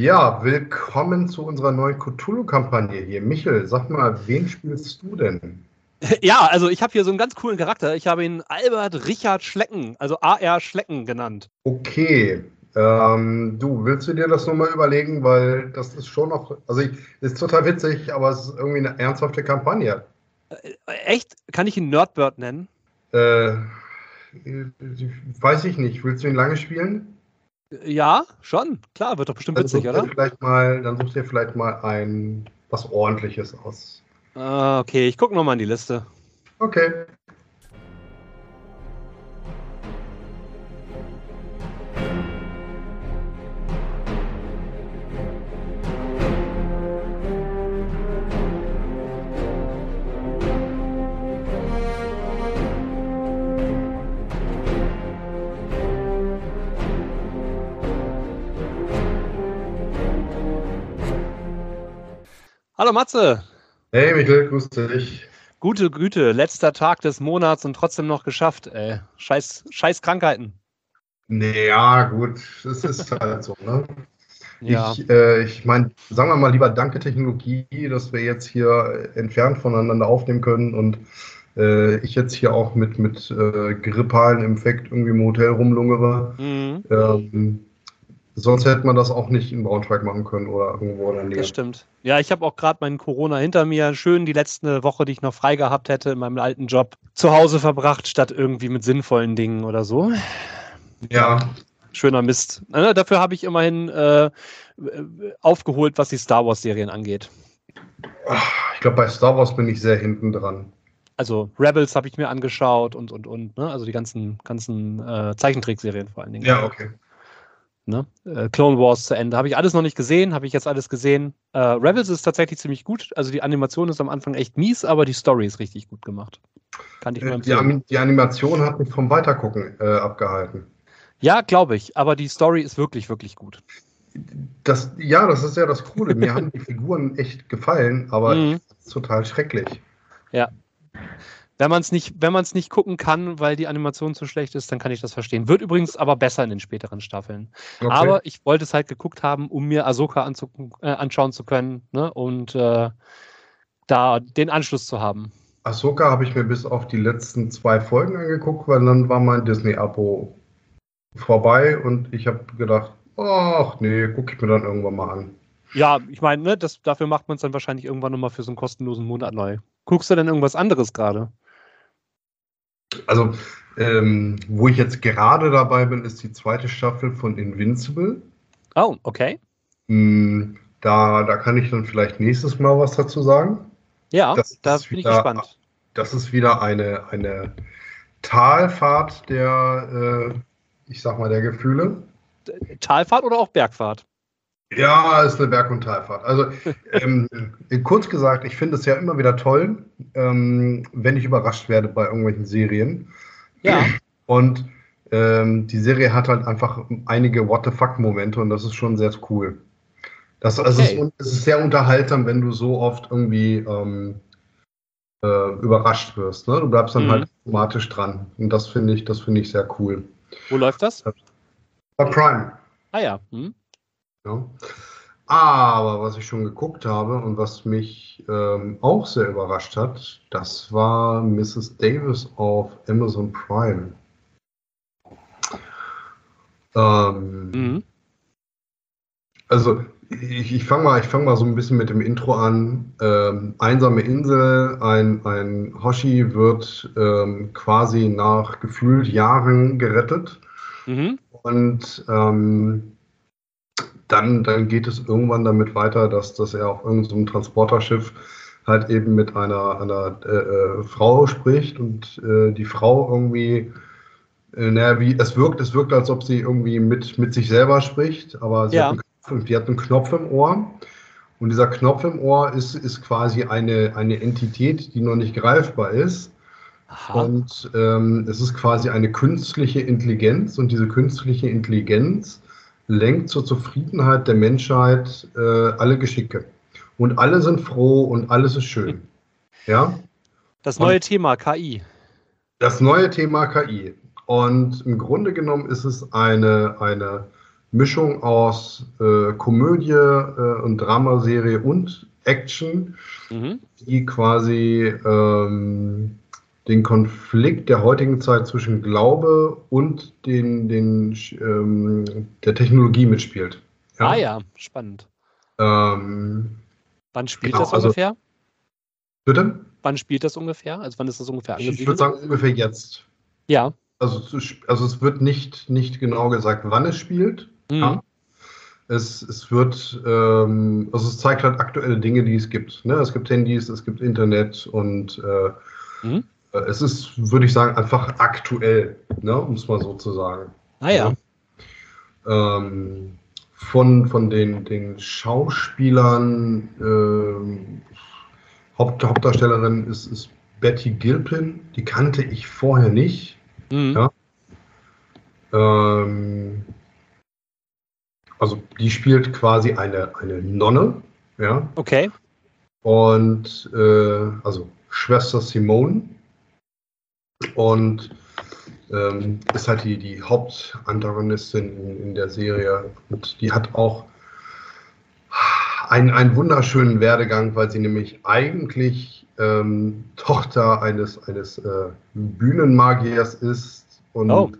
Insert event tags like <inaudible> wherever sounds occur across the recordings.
Ja, willkommen zu unserer neuen Cthulhu-Kampagne hier. Michel, sag mal, wen spielst du denn? <laughs> Ja, also ich habe hier so einen ganz coolen Charakter. Ich habe ihn Albert Richard Schlecken, also AR Schlecken genannt. Okay. Ähm, du, willst du dir das nochmal überlegen, weil das ist schon noch, also ich, ist total witzig, aber es ist irgendwie eine ernsthafte Kampagne. Äh, echt? Kann ich ihn Nerdbird nennen? Äh, weiß ich nicht. Willst du ihn lange spielen? Ja, schon. Klar, wird doch bestimmt dann witzig, oder? Vielleicht mal, dann such dir vielleicht mal ein was ordentliches aus. Ah, okay, ich gucke nochmal in die Liste. Okay. Hallo Matze. Hey Michael, grüß dich. Gute Güte, letzter Tag des Monats und trotzdem noch geschafft, ey. Scheiß, scheiß Krankheiten. Naja, gut, es ist halt so, ne? Ja. Ich, äh, ich meine, sagen wir mal lieber danke Technologie, dass wir jetzt hier entfernt voneinander aufnehmen können und äh, ich jetzt hier auch mit, mit äh, grippalen Infekt irgendwie im Hotel rumlungere. Mhm. Ähm, Sonst hätte man das auch nicht in Braunschweig machen können oder irgendwo in der Nähe. Das stimmt. Ja, ich habe auch gerade meinen Corona hinter mir. Schön die letzte Woche, die ich noch frei gehabt hätte in meinem alten Job, zu Hause verbracht, statt irgendwie mit sinnvollen Dingen oder so. Ja. Schöner Mist. Dafür habe ich immerhin äh, aufgeholt, was die Star Wars-Serien angeht. Ich glaube, bei Star Wars bin ich sehr hinten dran. Also Rebels habe ich mir angeschaut und und und, ne? Also die ganzen, ganzen äh, Zeichentrickserien vor allen Dingen. Ja, okay. Ne? Äh, Clone Wars zu Ende. Habe ich alles noch nicht gesehen, habe ich jetzt alles gesehen. Äh, Rebels ist tatsächlich ziemlich gut. Also die Animation ist am Anfang echt mies, aber die Story ist richtig gut gemacht. Kann ich nur äh, empfehlen. Die, die Animation hat mich vom Weitergucken äh, abgehalten. Ja, glaube ich. Aber die Story ist wirklich, wirklich gut. Das, ja, das ist ja das Coole. Mir haben die Figuren echt gefallen, aber <laughs> mhm. total schrecklich. Ja. Wenn man es nicht, wenn man es nicht gucken kann, weil die Animation zu schlecht ist, dann kann ich das verstehen. Wird übrigens aber besser in den späteren Staffeln. Okay. Aber ich wollte es halt geguckt haben, um mir Ahsoka äh, anschauen zu können ne? und äh, da den Anschluss zu haben. Ahsoka habe ich mir bis auf die letzten zwei Folgen angeguckt, weil dann war mein Disney-Abo vorbei und ich habe gedacht, ach nee, gucke ich mir dann irgendwann mal an. Ja, ich meine, ne, dafür macht man es dann wahrscheinlich irgendwann nochmal für so einen kostenlosen Monat neu. Guckst du denn irgendwas anderes gerade? Also, ähm, wo ich jetzt gerade dabei bin, ist die zweite Staffel von Invincible. Oh, okay. Hm, da, da kann ich dann vielleicht nächstes Mal was dazu sagen. Ja, das da bin wieder, ich gespannt. Das ist wieder eine, eine Talfahrt der, äh, ich sag mal, der Gefühle. Talfahrt oder auch Bergfahrt? Ja, ist eine Berg- und Talfahrt. Also <laughs> ähm, kurz gesagt, ich finde es ja immer wieder toll, ähm, wenn ich überrascht werde bei irgendwelchen Serien. Ja. Und ähm, die Serie hat halt einfach einige What the fuck-Momente und das ist schon sehr cool. Das, okay. also es, ist, es ist sehr unterhaltsam, wenn du so oft irgendwie ähm, äh, überrascht wirst. Ne? Du bleibst dann mhm. halt automatisch dran. Und das finde ich, das finde ich sehr cool. Wo läuft das? Bei Prime. Ah ja. Hm. Ja. Aber was ich schon geguckt habe und was mich ähm, auch sehr überrascht hat, das war Mrs. Davis auf Amazon Prime. Ähm, mhm. Also ich, ich fange mal, fang mal so ein bisschen mit dem Intro an. Ähm, einsame Insel, ein, ein Hoshi wird ähm, quasi nach gefühlt Jahren gerettet. Mhm. Und ähm, dann, dann geht es irgendwann damit weiter, dass, dass er auf irgendeinem so Transporterschiff halt eben mit einer, einer äh, äh, Frau spricht und äh, die Frau irgendwie, äh, naja, wie, es wirkt, es wirkt, als ob sie irgendwie mit, mit sich selber spricht, aber sie ja. hat, einen, die hat einen Knopf im Ohr. Und dieser Knopf im Ohr ist, ist quasi eine, eine Entität, die noch nicht greifbar ist. Aha. Und ähm, es ist quasi eine künstliche Intelligenz. Und diese künstliche Intelligenz lenkt zur Zufriedenheit der Menschheit äh, alle Geschicke. Und alle sind froh und alles ist schön. <laughs> Ja? Das neue und Thema KI. Das neue Thema KI. Und im Grunde genommen ist es eine, eine Mischung aus äh, Komödie äh, und Dramaserie und Action, mhm. die quasi ähm, den Konflikt der heutigen Zeit zwischen Glaube und den, den, ähm, der Technologie mitspielt. Ja? Ah ja, spannend. Ähm, wann spielt genau, das also ungefähr? Also, bitte? Wann spielt das ungefähr? Also wann ist das ungefähr angesiedelt? Ich würde sagen ungefähr jetzt. Ja. Also, also es wird nicht, nicht genau gesagt, wann es spielt. Mhm. Ja. Es, es wird, ähm, also es zeigt halt aktuelle Dinge, die es gibt. Ne? Es gibt Handys, es gibt Internet und äh, mhm. Äh, es ist, würde ich sagen, einfach aktuell, ne? um es mal so zu sagen. Ah ja. ja. Ähm, von, von den, den Schauspielern, äh, Haupt, Hauptdarstellerin ist, ist Betty Gilpin, die kannte ich vorher nicht. Mhm. Ja. Ähm, also die spielt quasi eine, eine Nonne, ja. Okay. Und äh, also Schwester Simone und ähm, ist halt die, die Hauptantagonistin in, in, der Serie. Und die hat auch einen, einen wunderschönen Werdegang, weil sie nämlich eigentlich ähm, Tochter eines, eines äh, Bühnenmagiers ist und oh.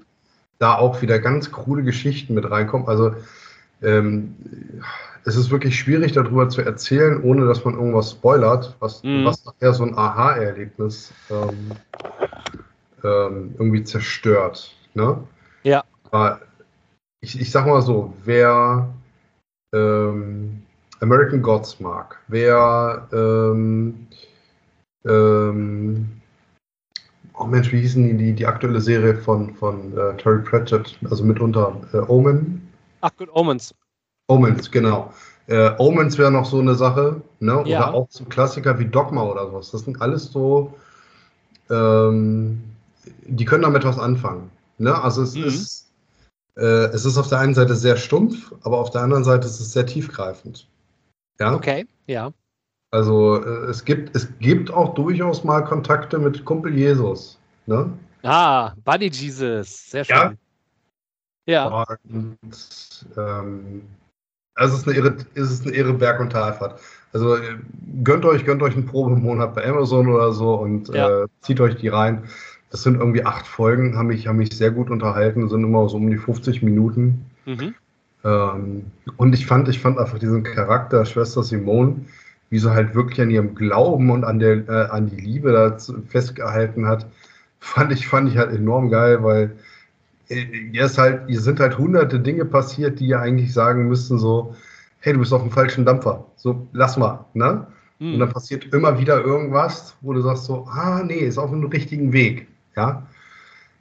da auch wieder ganz krude Geschichten mit reinkommen. Also ähm, es ist wirklich schwierig darüber zu erzählen, ohne dass man irgendwas spoilert, was, mhm. was nachher so ein Aha-Erlebnis ähm, ähm, irgendwie zerstört. Ne? Ja. Aber ich, ich sag mal so, wer ähm, American Gods mag, wer ähm, ähm, oh Mensch, wie hießen die, die, die aktuelle Serie von, von äh, Terry Pratchett, also mitunter äh, Omen? Ach gut, Omens. Omens, genau. Äh, Omens wäre noch so eine Sache, ne? Oder ja. auch so Klassiker wie Dogma oder sowas. Das sind alles so, ähm, die können damit was anfangen. Ne? Also es mhm. ist, äh, es ist auf der einen Seite sehr stumpf, aber auf der anderen Seite ist es sehr tiefgreifend. Ja. Okay, ja. Also äh, es gibt, es gibt auch durchaus mal Kontakte mit Kumpel Jesus. Ne? Ah, Buddy Jesus, sehr schön. Ja, ja. Und, ähm, also es ist eine irre, ist es eine irre Berg- und Talfahrt. Also äh, gönnt euch, gönnt euch einen Probemonat bei Amazon oder so und ja. äh, zieht euch die rein. Das sind irgendwie acht Folgen, haben mich, haben mich sehr gut unterhalten, sind immer so um die 50 Minuten. Mhm. Ähm, und ich fand, ich fand einfach diesen Charakter Schwester Simone, wie sie halt wirklich an ihrem Glauben und an der, äh, an die Liebe da festgehalten hat, fand ich, fand ich halt enorm geil, weil hier, ist halt, hier sind halt hunderte Dinge passiert, die ja eigentlich sagen müssten so, hey, du bist auf dem falschen Dampfer. So, lass mal, ne? Mhm. Und dann passiert immer wieder irgendwas, wo du sagst so, ah, nee, ist auf dem richtigen Weg, ja?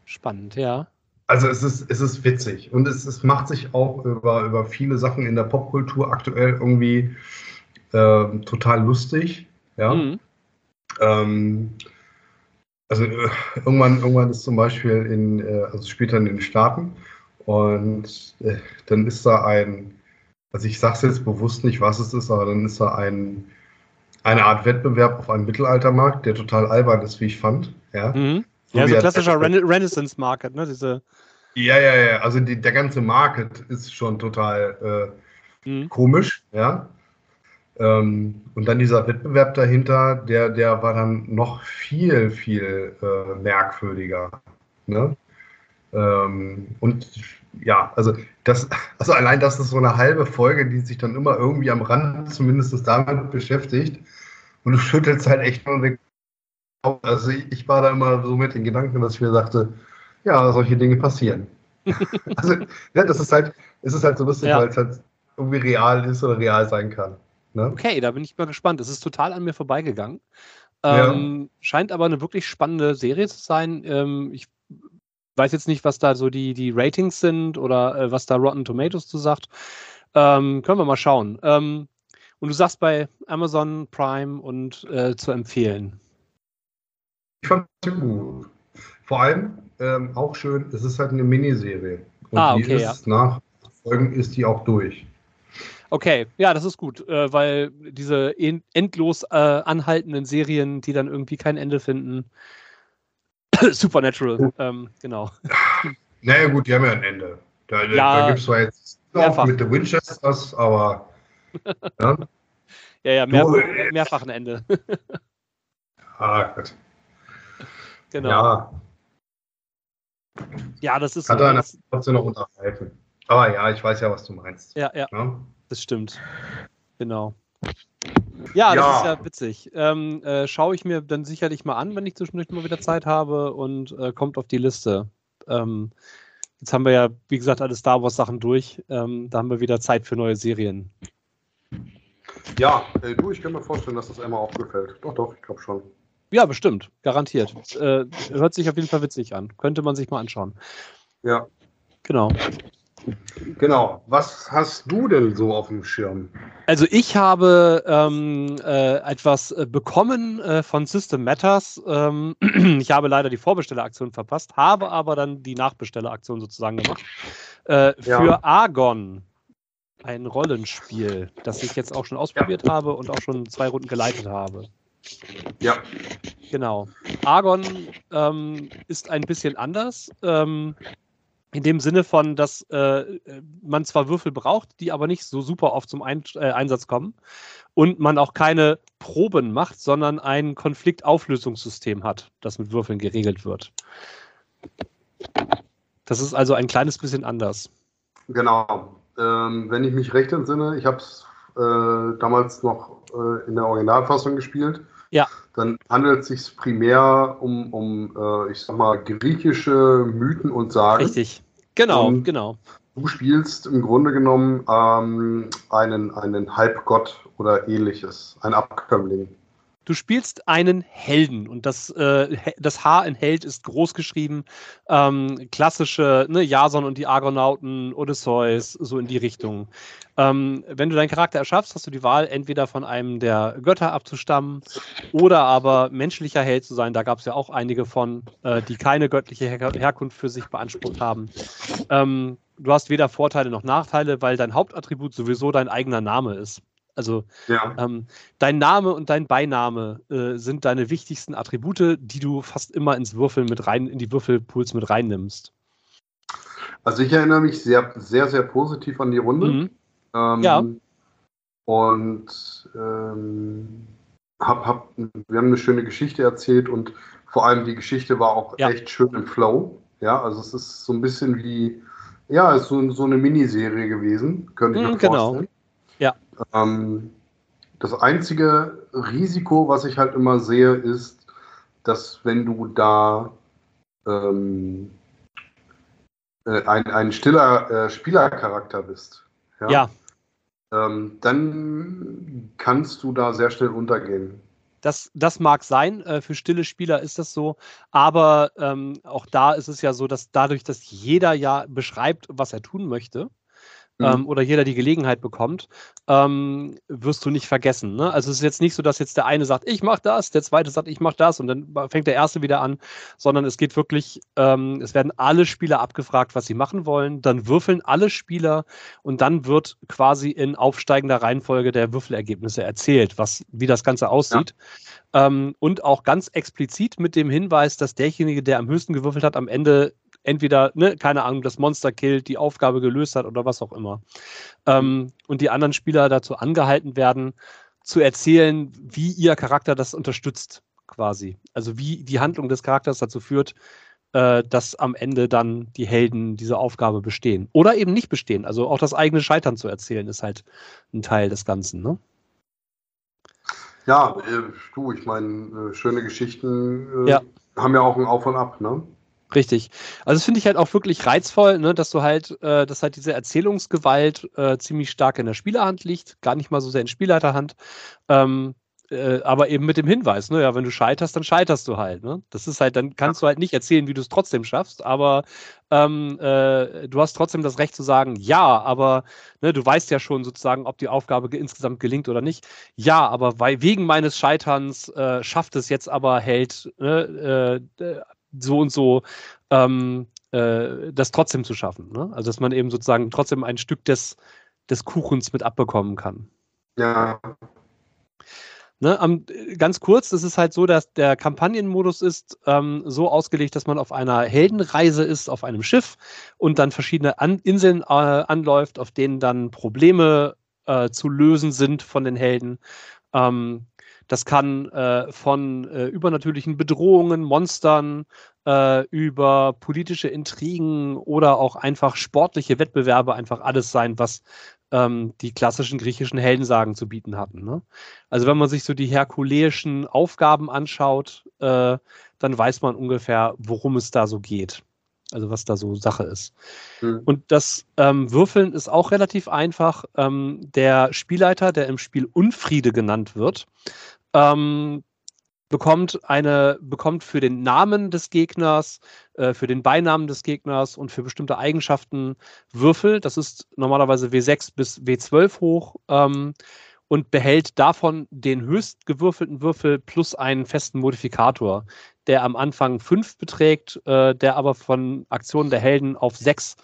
Spannend, ja. Also es ist, es ist witzig und es, es macht sich auch über, über viele Sachen in der Popkultur aktuell irgendwie äh, total lustig, ja. Mhm. Ähm, also äh, irgendwann, irgendwann ist zum Beispiel in, äh, also später in den Staaten und äh, dann ist da ein, also ich sage es jetzt bewusst nicht, was es ist, aber dann ist da ein, eine Art Wettbewerb auf einem Mittelaltermarkt, der total albern ist, wie ich fand. Ja, mhm. So, ja, so klassischer Rena Renaissance Market, ne? Diese ja, ja, ja. Also die, der ganze Market ist schon total äh, mhm. komisch, ja. Ähm, und dann dieser Wettbewerb dahinter, der, der war dann noch viel, viel äh, merkwürdiger. Ne? Ähm, und ja, also das, also allein das ist so eine halbe Folge, die sich dann immer irgendwie am Rand zumindest damit beschäftigt. Und du schüttelst halt echt nur den. Also ich, ich, war da immer so mit den Gedanken, dass ich mir sagte, ja, solche Dinge passieren. <laughs> also, ja, das ist halt, es ist halt so lustig, ja. weil es halt irgendwie real ist oder real sein kann. Ne? Okay, da bin ich mal gespannt. Es ist total an mir vorbeigegangen. Ähm, ja. Scheint aber eine wirklich spannende Serie zu sein. Ähm, ich weiß jetzt nicht, was da so die, die Ratings sind oder äh, was da Rotten Tomatoes zu sagt. Ähm, können wir mal schauen. Ähm, und du sagst bei Amazon Prime und äh, zu empfehlen. Ich fand es gut. Vor allem ähm, auch schön, es ist halt eine Miniserie. Und ah, okay, die ist ja. nach Folgen ist die auch durch. Okay, ja, das ist gut, äh, weil diese endlos äh, anhaltenden Serien, die dann irgendwie kein Ende finden. <coughs> Supernatural, ähm, genau. <laughs> Naja, gut, die haben ja ein Ende. Da, ja. da gibt es zwar jetzt noch mit den Winchesters, aber. <laughs> ja, ja, ja mehr, mehrfach ein Ende. ah, gut. <laughs> Genau. Ja. Ja, das ist. Hat so, einer trotzdem noch unterhalten. Aber ja, ich weiß ja, was du meinst. Ja, ja. ja? Das stimmt. Genau. Ja, das ja. ist ja witzig. Ähm, äh, Schaue ich mir dann sicherlich mal an, wenn ich zwischendurch mal wieder Zeit habe und äh, kommt auf die Liste. Ähm, jetzt haben wir ja, wie gesagt, alle Star Wars Sachen durch. Ähm, da haben wir wieder Zeit für neue Serien. Ja, äh, du, ich kann mir vorstellen, dass das einmal aufgefällt. Doch, doch, ich glaube schon. Ja, bestimmt, garantiert. Äh, hört sich auf jeden Fall witzig an. Könnte man sich mal anschauen. Ja. Genau. Genau. Was hast du denn so auf dem Schirm? Also ich habe ähm, äh, etwas äh, bekommen äh, von System Matters. Ähm, <clears throat> ich habe leider die Vorbestelleraktion verpasst, habe aber dann die Nachbestelleraktion sozusagen gemacht. Äh, für ja. Argon. Ein Rollenspiel, das ich jetzt auch schon ausprobiert ja. habe und auch schon zwei Runden geleitet habe. Ja. Genau. Argon ähm, ist ein bisschen anders. Ähm, in dem Sinne von, dass äh, man zwar Würfel braucht, die aber nicht so super oft zum Ein äh, Einsatz kommen und man auch keine Proben macht, sondern ein Konfliktauflösungssystem hat, das mit Würfeln geregelt wird. Das ist also ein kleines bisschen anders. Genau. Ähm, wenn ich mich recht entsinne, ich habe es äh, damals noch äh, in der Originalfassung gespielt. Ja. Dann handelt es sich primär um, um äh, ich sag mal, griechische Mythen und Sagen. Richtig. Genau, und genau. Du spielst im Grunde genommen ähm, einen, einen Halbgott oder ähnliches, ein Abkömmling. Du spielst einen Helden und das, äh, das H in Held ist groß geschrieben. Ähm, klassische, ne, Jason und die Argonauten, Odysseus, so in die Richtung. Ähm, wenn du deinen Charakter erschaffst, hast du die Wahl, entweder von einem der Götter abzustammen oder aber menschlicher Held zu sein. Da gab es ja auch einige von, äh, die keine göttliche Her Herkunft für sich beansprucht haben. Ähm, du hast weder Vorteile noch Nachteile, weil dein Hauptattribut sowieso dein eigener Name ist. Also ja. ähm, dein Name und dein Beiname äh, sind deine wichtigsten Attribute, die du fast immer ins Würfeln mit rein, in die Würfelpools mit reinnimmst. Also ich erinnere mich sehr, sehr, sehr positiv an die Runde. Mhm. Ähm, ja. Und ähm, hab, hab, wir haben eine schöne Geschichte erzählt und vor allem die Geschichte war auch ja. echt schön im Flow. Ja, also es ist so ein bisschen wie, ja, es ist so, so eine Miniserie gewesen, könnte ich mir genau. vorstellen. Ja. Ähm, das einzige Risiko, was ich halt immer sehe, ist, dass wenn du da ähm, äh, ein, ein stiller äh, Spielercharakter bist, ja, ja. Ähm, dann kannst du da sehr schnell untergehen. Das, das mag sein, äh, für stille Spieler ist das so, aber ähm, auch da ist es ja so, dass dadurch, dass jeder ja beschreibt, was er tun möchte. Ähm, oder jeder die Gelegenheit bekommt, ähm, wirst du nicht vergessen. Ne? Also es ist jetzt nicht so, dass jetzt der eine sagt, ich mache das, der zweite sagt, ich mache das und dann fängt der erste wieder an, sondern es geht wirklich, ähm, es werden alle Spieler abgefragt, was sie machen wollen, dann würfeln alle Spieler und dann wird quasi in aufsteigender Reihenfolge der Würfelergebnisse erzählt, was, wie das Ganze aussieht. Ja. Ähm, und auch ganz explizit mit dem Hinweis, dass derjenige, der am höchsten gewürfelt hat, am Ende entweder, ne, keine Ahnung, das Monster killt, die Aufgabe gelöst hat oder was auch immer. Ähm, und die anderen Spieler dazu angehalten werden, zu erzählen, wie ihr Charakter das unterstützt, quasi. Also wie die Handlung des Charakters dazu führt, äh, dass am Ende dann die Helden diese Aufgabe bestehen. Oder eben nicht bestehen. Also auch das eigene Scheitern zu erzählen, ist halt ein Teil des Ganzen, ne? Ja, äh, du, ich meine, äh, schöne Geschichten äh, ja. haben ja auch ein Auf und Ab, ne? Richtig. Also das finde ich halt auch wirklich reizvoll, ne, dass du halt, äh, dass halt diese Erzählungsgewalt äh, ziemlich stark in der Spielerhand liegt, gar nicht mal so sehr in Spielleiterhand. Ähm, äh, aber eben mit dem Hinweis, ne, ja, wenn du scheiterst, dann scheiterst du halt. Ne? Das ist halt, dann kannst du halt nicht erzählen, wie du es trotzdem schaffst, aber ähm, äh, du hast trotzdem das Recht zu sagen, ja, aber ne, du weißt ja schon sozusagen, ob die Aufgabe insgesamt gelingt oder nicht. Ja, aber weil wegen meines Scheiterns äh, schafft es jetzt aber Held ne, äh, so und so ähm, äh, das trotzdem zu schaffen. Ne? Also dass man eben sozusagen trotzdem ein Stück des, des Kuchens mit abbekommen kann. Ja. Ne, um, ganz kurz, das ist halt so, dass der Kampagnenmodus ist ähm, so ausgelegt, dass man auf einer Heldenreise ist, auf einem Schiff und dann verschiedene An Inseln äh, anläuft, auf denen dann Probleme äh, zu lösen sind von den Helden. Ähm, das kann äh, von äh, übernatürlichen Bedrohungen, Monstern, äh, über politische Intrigen oder auch einfach sportliche Wettbewerbe einfach alles sein, was ähm, die klassischen griechischen Heldensagen zu bieten hatten. Ne? Also wenn man sich so die herkuleischen Aufgaben anschaut, äh, dann weiß man ungefähr, worum es da so geht. Also was da so Sache ist. Mhm. Und das ähm, Würfeln ist auch relativ einfach. Ähm, der Spielleiter, der im Spiel Unfriede genannt wird, ähm, bekommt eine, bekommt für den Namen des Gegners, äh, für den Beinamen des Gegners und für bestimmte Eigenschaften Würfel. Das ist normalerweise W6 bis W12 hoch ähm, und behält davon den höchst gewürfelten Würfel plus einen festen Modifikator, der am Anfang 5 beträgt, äh, der aber von Aktionen der Helden auf 6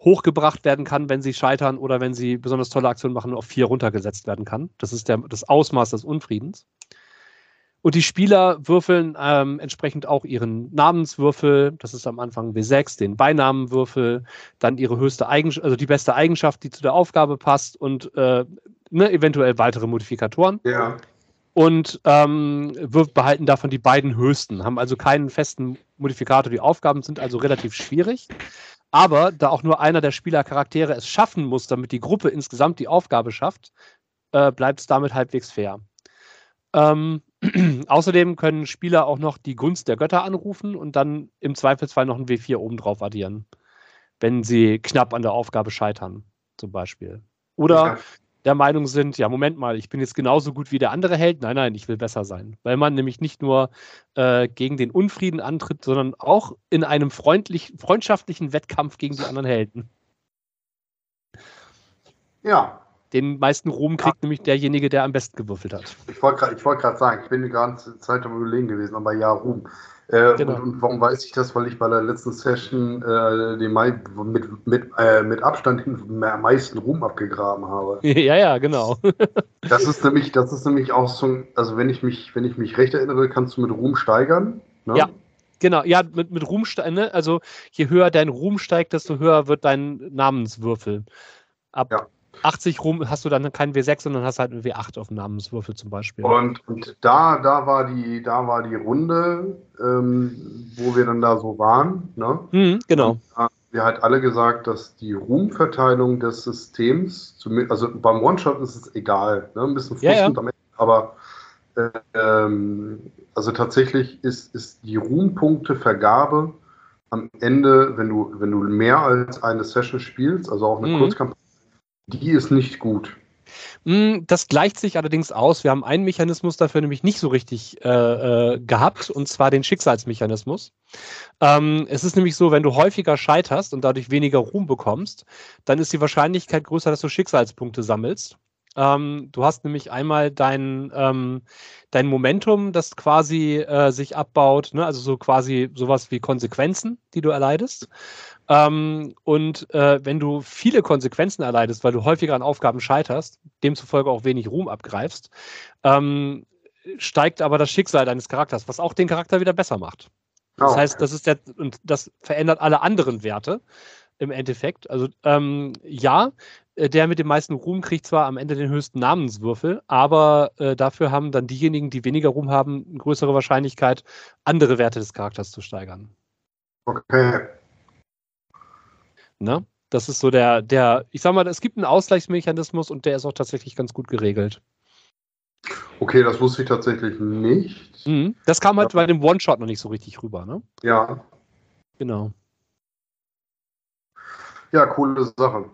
hochgebracht werden kann, wenn sie scheitern oder wenn sie besonders tolle Aktionen machen, auf 4 runtergesetzt werden kann. Das ist der, das Ausmaß des Unfriedens. Und die Spieler würfeln ähm, entsprechend auch ihren Namenswürfel, das ist am Anfang W6, den Beinamenwürfel, dann ihre höchste Eigenschaft, also die beste Eigenschaft, die zu der Aufgabe passt und äh, ne, eventuell weitere Modifikatoren. Ja. Und ähm, behalten davon die beiden höchsten, haben also keinen festen Modifikator. Die Aufgaben sind also relativ schwierig. Aber da auch nur einer der Spielercharaktere es schaffen muss, damit die Gruppe insgesamt die Aufgabe schafft, äh, bleibt es damit halbwegs fair. Ähm, <clears throat> Außerdem können Spieler auch noch die Gunst der Götter anrufen und dann im Zweifelsfall noch ein W4 obendrauf addieren, wenn sie knapp an der Aufgabe scheitern, zum Beispiel. Oder. Der Meinung sind, ja, Moment mal, ich bin jetzt genauso gut wie der andere Held. Nein, nein, ich will besser sein. Weil man nämlich nicht nur äh, gegen den Unfrieden antritt, sondern auch in einem freundlich, freundschaftlichen Wettkampf gegen die anderen Helden. Ja, den meisten Ruhm kriegt ja. nämlich derjenige, der am besten gewürfelt hat. Ich wollte gerade wollt sagen, ich bin die ganze Zeit am Überlegen gewesen, aber ja, Ruhm. Äh, genau. und, und, warum weiß ich das? Weil ich bei der letzten Session äh, den mit, mit, äh, mit Abstand am meisten Ruhm abgegraben habe. <laughs> ja, ja, genau. <laughs> das ist nämlich, das ist nämlich auch so, also wenn ich mich, wenn ich mich recht erinnere, kannst du mit Ruhm steigern. Ne? Ja. Genau, ja, mit, mit Ruhm, ne? also je höher dein Ruhm steigt, desto höher wird dein Namenswürfel. Ab ja. 80 rum hast du dann keinen W6, sondern hast halt einen W8 auf dem Namenswürfel zum Beispiel. Und, und da, da, war die, da war die Runde, ähm, wo wir dann da so waren. Ne? Mhm, genau. Und, wir halt alle gesagt, dass die Ruhmverteilung des Systems, also beim One-Shot ist es egal, ne? ein bisschen frustrierend ja, ja. aber äh, ähm, also tatsächlich ist, ist die Ruhmpunktevergabe am Ende, wenn du, wenn du mehr als eine Session spielst, also auch eine mhm. Kurzkampagne, die ist nicht gut. Hm, das gleicht sich allerdings aus. Wir haben einen Mechanismus dafür nämlich nicht so richtig äh, äh, gehabt, und zwar den Schicksalsmechanismus. Ähm, es ist nämlich so, wenn du häufiger scheiterst und dadurch weniger Ruhm bekommst, dann ist die Wahrscheinlichkeit größer, dass du Schicksalspunkte sammelst. Ähm, du hast nämlich einmal dein, ähm, dein Momentum, das quasi äh, sich abbaut, ne? also so quasi sowas wie Konsequenzen, die du erleidest. Ähm, und äh, wenn du viele Konsequenzen erleidest, weil du häufiger an Aufgaben scheiterst, demzufolge auch wenig Ruhm abgreifst, ähm, steigt aber das Schicksal deines Charakters, was auch den Charakter wieder besser macht. Das oh. heißt, das ist der, und das verändert alle anderen Werte im Endeffekt. Also ähm, ja, der mit dem meisten Ruhm kriegt zwar am Ende den höchsten Namenswürfel, aber äh, dafür haben dann diejenigen, die weniger Ruhm haben, eine größere Wahrscheinlichkeit, andere Werte des Charakters zu steigern. Okay. Ne? Das ist so der, der, ich sag mal, es gibt einen Ausgleichsmechanismus und der ist auch tatsächlich ganz gut geregelt. Okay, das wusste ich tatsächlich nicht. Mhm. Das kam halt ja. bei dem One-Shot noch nicht so richtig rüber, ne? Ja. Genau. Ja, coole Sache.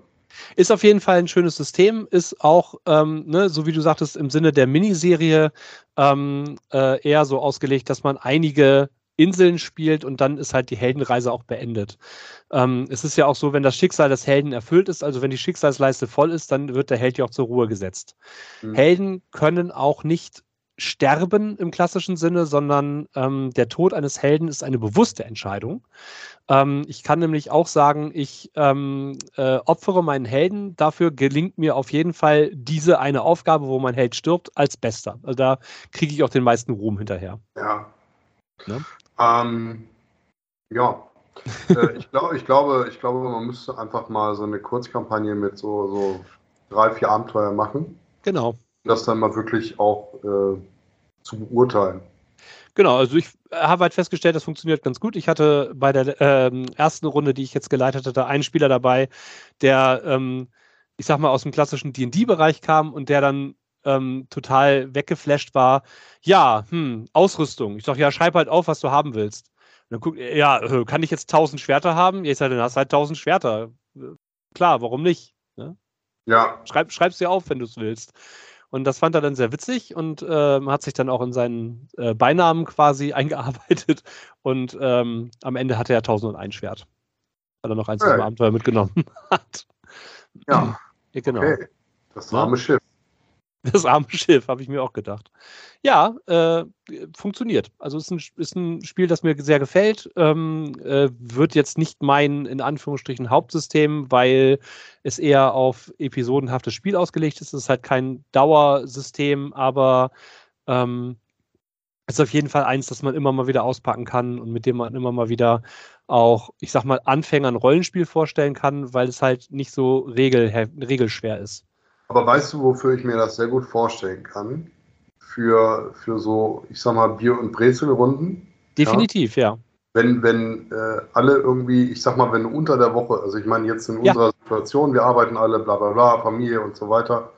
Ist auf jeden Fall ein schönes System, ist auch, ähm, ne, so wie du sagtest, im Sinne der Miniserie ähm, äh, eher so ausgelegt, dass man einige Inseln spielt und dann ist halt die Heldenreise auch beendet. Ähm, es ist ja auch so, wenn das Schicksal des Helden erfüllt ist, also wenn die Schicksalsleiste voll ist, dann wird der Held ja auch zur Ruhe gesetzt. Mhm. Helden können auch nicht sterben im klassischen Sinne, sondern ähm, der Tod eines Helden ist eine bewusste Entscheidung. Ähm, ich kann nämlich auch sagen, ich ähm, äh, opfere meinen Helden, dafür gelingt mir auf jeden Fall diese eine Aufgabe, wo mein Held stirbt, als bester. Also da kriege ich auch den meisten Ruhm hinterher. Ja. Ne? Ähm, ja. äh, ich, <laughs> glaub, ich, glaube, ich glaube, man müsste einfach mal so eine Kurzkampagne mit so, so drei, vier Abenteuer machen. Genau. Das dann mal wirklich auch äh, zu beurteilen. Genau, also ich habe halt festgestellt, das funktioniert ganz gut. Ich hatte bei der ähm, ersten Runde, die ich jetzt geleitet hatte, einen Spieler dabei, der, ähm, ich sag mal, aus dem klassischen DD-Bereich kam und der dann ähm, total weggeflasht war. Ja, hm, Ausrüstung. Ich sag, ja, schreib halt auf, was du haben willst. Und dann guckt, ja, äh, kann ich jetzt 1000 Schwerter haben? Ja, ich sage, dann hast du halt 1000 Schwerter. Klar, warum nicht? Ne? Ja. Schreib, schreib's dir auf, wenn du es willst. Und das fand er dann sehr witzig und äh, hat sich dann auch in seinen äh, Beinamen quasi <laughs> eingearbeitet. Und ähm, am Ende hatte er 1001 Schwert. Weil er noch eins hey. Abenteuer mitgenommen <laughs> hat. Ja. ja genau. Okay. Das arme ja? Schiff. <laughs> Das arme Schiff, habe ich mir auch gedacht. Ja, äh, funktioniert. Also ist ein, ist ein Spiel, das mir sehr gefällt. Ähm, äh, wird jetzt nicht mein, in Anführungsstrichen, Hauptsystem, weil es eher auf episodenhaftes Spiel ausgelegt ist. Es ist halt kein Dauersystem, aber ähm, ist auf jeden Fall eins, das man immer mal wieder auspacken kann und mit dem man immer mal wieder auch, ich sag mal, Anfängern Rollenspiel vorstellen kann, weil es halt nicht so regel, regelschwer ist. Aber weißt du, wofür ich mir das sehr gut vorstellen kann? Für, für so, ich sag mal, Bier- und Brezelrunden. Definitiv, ja. ja. Wenn, wenn äh, alle irgendwie, ich sag mal, wenn unter der Woche, also ich meine jetzt in ja. unserer Situation, wir arbeiten alle, bla bla bla, Familie und so weiter,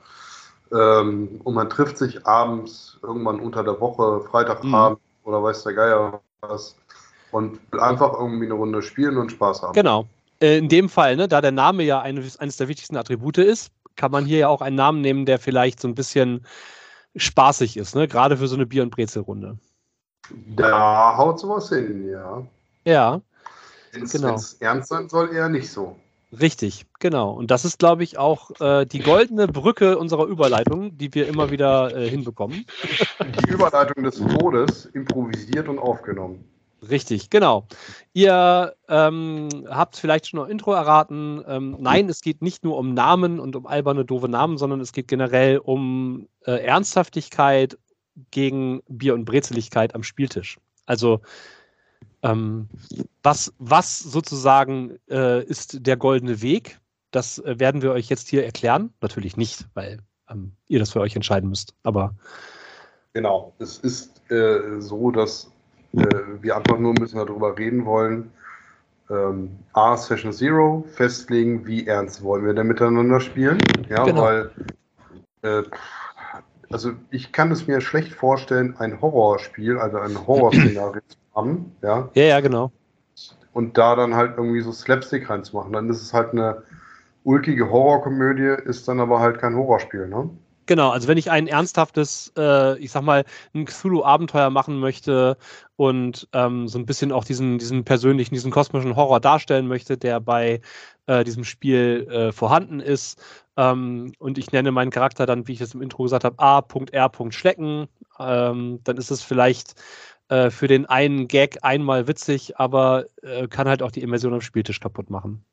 ähm, und man trifft sich abends irgendwann unter der Woche, Freitagabend mhm. oder weiß der Geier was, und will einfach irgendwie eine Runde spielen und Spaß haben. Genau. Äh, in dem Fall, ne, da der Name ja eines, eines der wichtigsten Attribute ist, kann man hier ja auch einen Namen nehmen, der vielleicht so ein bisschen spaßig ist, ne? gerade für so eine Bier- und Brezelrunde. Da haut sowas hin, ja. Ja. Wenn es genau. ernst sein soll, eher nicht so. Richtig, genau. Und das ist, glaube ich, auch äh, die goldene Brücke unserer Überleitung, die wir immer wieder äh, hinbekommen. Die Überleitung des Todes improvisiert und aufgenommen. Richtig, genau. Ihr ähm, habt vielleicht schon noch Intro erraten. Ähm, nein, es geht nicht nur um Namen und um alberne, doofe Namen, sondern es geht generell um äh, Ernsthaftigkeit gegen Bier- und Brezeligkeit am Spieltisch. Also, ähm, was, was sozusagen äh, ist der goldene Weg? Das äh, werden wir euch jetzt hier erklären. Natürlich nicht, weil ähm, ihr das für euch entscheiden müsst. Aber. Genau, es ist äh, so, dass äh, wir einfach nur ein bisschen darüber reden wollen. Ähm, A, Session Zero, festlegen, wie ernst wollen wir denn miteinander spielen. Ja, genau. weil, äh, also ich kann es mir schlecht vorstellen, ein Horrorspiel, also ein Horrorszenario zu haben. Ja? ja, ja, genau. Und da dann halt irgendwie so Slapstick reinzumachen. Dann ist es halt eine ulkige Horrorkomödie, ist dann aber halt kein Horrorspiel, ne? Genau, also wenn ich ein ernsthaftes, äh, ich sag mal, ein Cthulhu-Abenteuer machen möchte und ähm, so ein bisschen auch diesen, diesen persönlichen, diesen kosmischen Horror darstellen möchte, der bei äh, diesem Spiel äh, vorhanden ist. Ähm, und ich nenne meinen Charakter dann, wie ich es im Intro gesagt habe, A.R. Schlecken. Ähm, dann ist es vielleicht äh, für den einen Gag einmal witzig, aber äh, kann halt auch die Immersion am Spieltisch kaputt machen.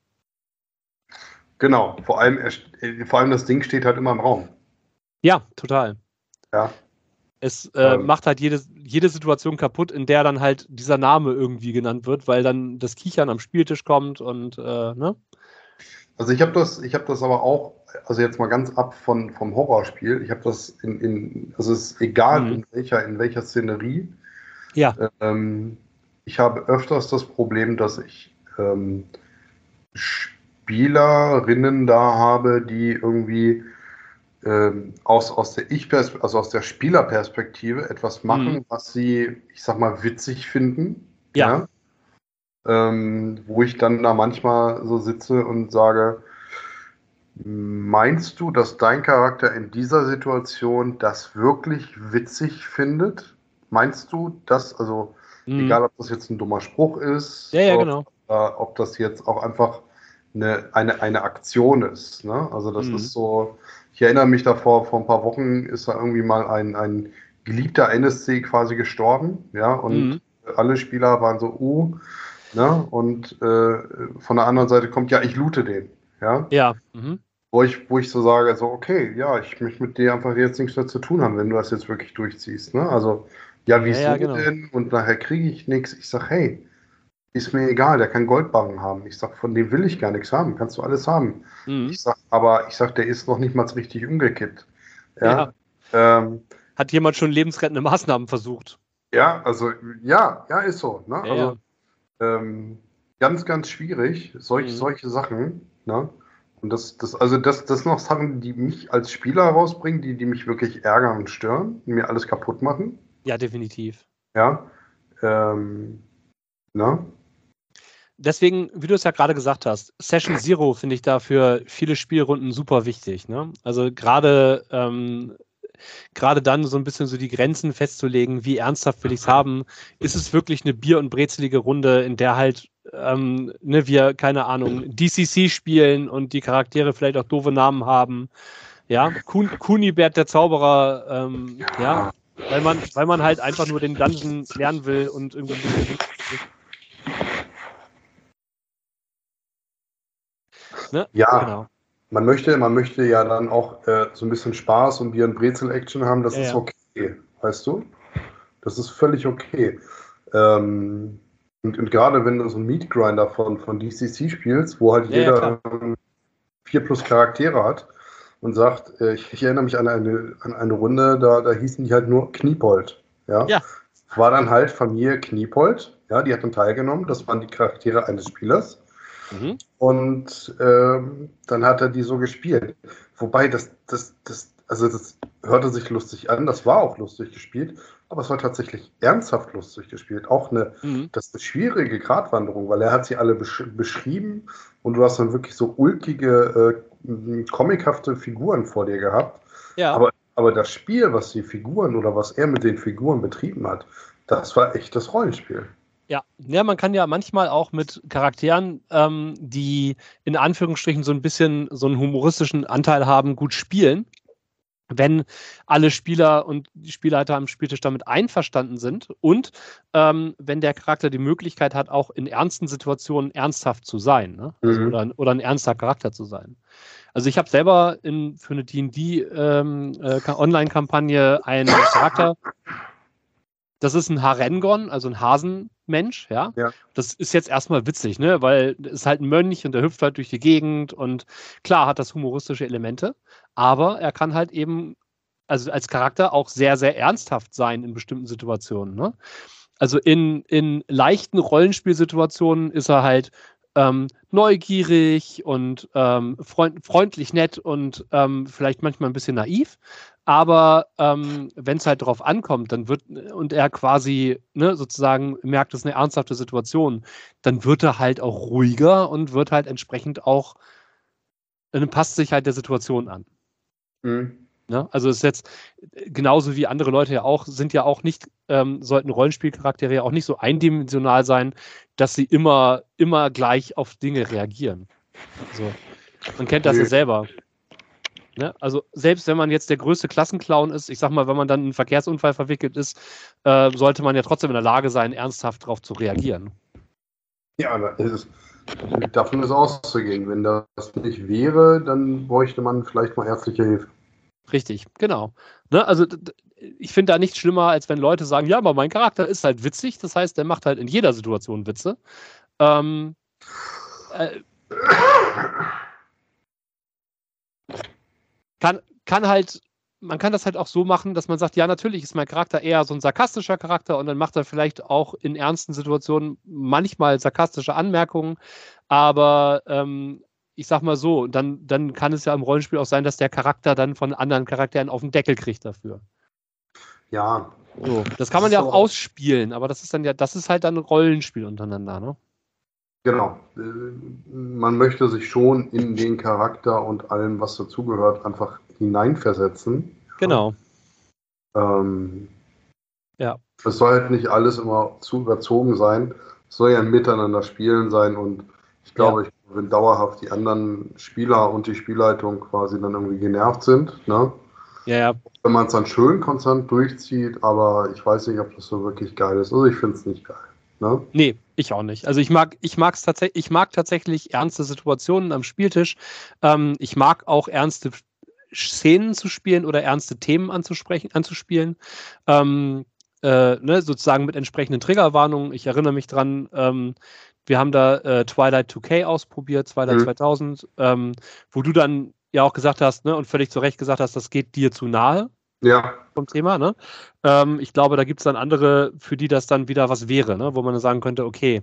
Genau, vor allem, äh, vor allem das Ding steht halt immer im Raum. Ja, total. Ja. Es äh, ähm. macht halt jede, jede Situation kaputt, in der dann halt dieser Name irgendwie genannt wird, weil dann das Kichern am Spieltisch kommt und, äh, ne? Also ich habe das, ich habe das aber auch, also jetzt mal ganz ab von, vom Horrorspiel, ich habe das in, in, also es ist egal mhm. in welcher, in welcher Szenerie. Ja. Ähm, ich habe öfters das Problem, dass ich ähm, Spielerinnen da habe, die irgendwie ähm, aus, aus der ich also aus der Spielerperspektive etwas machen, mhm. was sie, ich sag mal, witzig finden. Ja. ja? Ähm, wo ich dann da manchmal so sitze und sage, meinst du, dass dein Charakter in dieser Situation das wirklich witzig findet? Meinst du, dass, also mhm. egal ob das jetzt ein dummer Spruch ist, ja, ja, genau. ob, äh, ob das jetzt auch einfach eine, eine, eine Aktion ist. Ne? Also das mhm. ist so, ich erinnere mich davor, vor ein paar Wochen ist da irgendwie mal ein, ein geliebter NSC quasi gestorben, ja, und mhm. alle Spieler waren so, uh, ne, und äh, von der anderen Seite kommt, ja, ich loote den, ja. Ja. Mhm. Wo ich, wo ich so sage, so, okay, ja, ich möchte mit dir einfach jetzt nichts mehr zu tun haben, wenn du das jetzt wirklich durchziehst, ne, also, ja, wieso ja, ja, genau. denn? Und nachher kriege ich nichts. Ich sag, hey, ist mir egal, der kann Goldbarren haben. Ich sag, von dem will ich gar nichts haben, kannst du alles haben. Mhm. Ich sag, aber ich sag, der ist noch nicht mal richtig umgekippt. Ja. ja. Ähm, Hat jemand schon lebensrettende Maßnahmen versucht? Ja, also ja, ja, ist so. Ne? Ja, also, ähm, ganz, ganz schwierig, solch, mhm. solche Sachen. Ne? Und das, das, also das, das sind noch Sachen, die mich als Spieler rausbringen, die, die mich wirklich ärgern und stören, die mir alles kaputt machen. Ja, definitiv. Ja. Ähm, na? Deswegen, wie du es ja gerade gesagt hast, Session Zero finde ich da für viele Spielrunden super wichtig. Ne? Also gerade ähm, gerade dann so ein bisschen so die Grenzen festzulegen, wie ernsthaft will ich es haben. Ist es wirklich eine Bier- und brezelige Runde, in der halt ähm, ne, wir, keine Ahnung, DCC spielen und die Charaktere vielleicht auch doofe Namen haben. Ja, Kun Kunibert der Zauberer, ähm, ja, weil man, weil man halt einfach nur den Dungeon lernen will und irgendwie ein bisschen Ne? Ja, genau. man, möchte, man möchte ja dann auch äh, so ein bisschen Spaß und Bier- und Brezel-Action haben, das ja, ist okay, weißt du? Das ist völlig okay. Ähm, und, und gerade wenn du so einen Meat Grinder von, von DCC spielst, wo halt jeder vier plus Charaktere hat und sagt, äh, ich, ich, erinnere mich an eine, an eine Runde, da, da hießen die halt nur Kniepold. Ja? ja. War dann halt Familie Kniepold, ja, die hat dann teilgenommen, das waren die Charaktere eines Spielers. Mhm. Und ähm, dann hat er die so gespielt. Wobei das, das, das, also das hörte sich lustig an, das war auch lustig gespielt, aber es war tatsächlich ernsthaft lustig gespielt. Auch eine, mhm. das ist eine schwierige Gratwanderung, weil er hat sie alle besch beschrieben und du hast dann wirklich so ulkige, äh, comichafte Figuren vor dir gehabt. Ja. Aber, aber das Spiel, was die Figuren oder was er mit den Figuren betrieben hat, das war echtes Rollenspiel. Ja. ja, man kann ja manchmal auch mit Charakteren, ähm, die in Anführungsstrichen so ein bisschen so einen humoristischen Anteil haben, gut spielen. Wenn alle Spieler und die Spielleiter am Spieltisch damit einverstanden sind und ähm, wenn der Charakter die Möglichkeit hat, auch in ernsten Situationen ernsthaft zu sein ne? also, mhm. oder, oder ein ernster Charakter zu sein. Also ich habe selber in, für eine D&D ähm, äh, Online-Kampagne einen Charakter, das ist ein Harengon, also ein Hasenmensch, ja? ja. Das ist jetzt erstmal witzig, ne? Weil es ist halt ein Mönch und der hüpft halt durch die Gegend und klar hat das humoristische Elemente, aber er kann halt eben, also als Charakter auch sehr, sehr ernsthaft sein in bestimmten Situationen, ne? Also in, in leichten Rollenspielsituationen ist er halt ähm, neugierig und ähm, freund, freundlich nett und ähm, vielleicht manchmal ein bisschen naiv. Aber ähm, wenn es halt darauf ankommt, dann wird und er quasi ne, sozusagen merkt, es ist eine ernsthafte Situation, dann wird er halt auch ruhiger und wird halt entsprechend auch, dann passt sich halt der Situation an. Mhm. Ne? Also ist jetzt genauso wie andere Leute ja auch, sind ja auch nicht, ähm, sollten Rollenspielcharaktere ja auch nicht so eindimensional sein, dass sie immer, immer gleich auf Dinge reagieren. Also, man kennt das ja selber. Ne? Also selbst wenn man jetzt der größte Klassenclown ist, ich sag mal, wenn man dann in einen Verkehrsunfall verwickelt ist, äh, sollte man ja trotzdem in der Lage sein, ernsthaft darauf zu reagieren. Ja, ist, davon ist auszugehen. Wenn das nicht wäre, dann bräuchte man vielleicht mal ärztliche Hilfe. Richtig, genau. Ne? Also ich finde da nichts schlimmer, als wenn Leute sagen, ja, aber mein Charakter ist halt witzig, das heißt, der macht halt in jeder Situation Witze. Ähm, äh, kann, kann halt, man kann das halt auch so machen, dass man sagt, ja, natürlich ist mein Charakter eher so ein sarkastischer Charakter und dann macht er vielleicht auch in ernsten Situationen manchmal sarkastische Anmerkungen, aber ähm, ich sag mal so, dann, dann kann es ja im Rollenspiel auch sein, dass der Charakter dann von anderen Charakteren auf den Deckel kriegt dafür. Ja. So, das kann man ja auch ausspielen, aber das ist dann ja, das ist halt dann ein Rollenspiel untereinander, ne? Genau. Äh, man möchte sich schon in den Charakter und allem, was dazugehört, einfach hineinversetzen. Genau. Ähm, ja. Es soll halt nicht alles immer zu überzogen sein. Es soll ja ein Miteinander spielen sein und ich glaube, ja. ich, wenn dauerhaft die anderen Spieler und die Spielleitung quasi dann irgendwie genervt sind, ne? Ja, ja. Wenn man es dann schön konstant durchzieht, aber ich weiß nicht, ob das so wirklich geil ist. Also ich finde es nicht geil. Ne? Nee, ich auch nicht. Also ich mag, ich mag's tatsächlich, ich mag tatsächlich ernste Situationen am Spieltisch. Ähm, ich mag auch ernste Szenen zu spielen oder ernste Themen anzusprechen, anzuspielen. Ähm, äh, ne, sozusagen mit entsprechenden Triggerwarnungen. Ich erinnere mich dran, ähm, wir haben da äh, Twilight 2K ausprobiert, Twilight mhm. 2000, ähm, wo du dann ja auch gesagt hast, ne, und völlig zu Recht gesagt hast, das geht dir zu nahe. Ja. Vom Thema, ne? Ähm, ich glaube, da gibt es dann andere, für die das dann wieder was wäre, ne? Wo man sagen könnte, okay.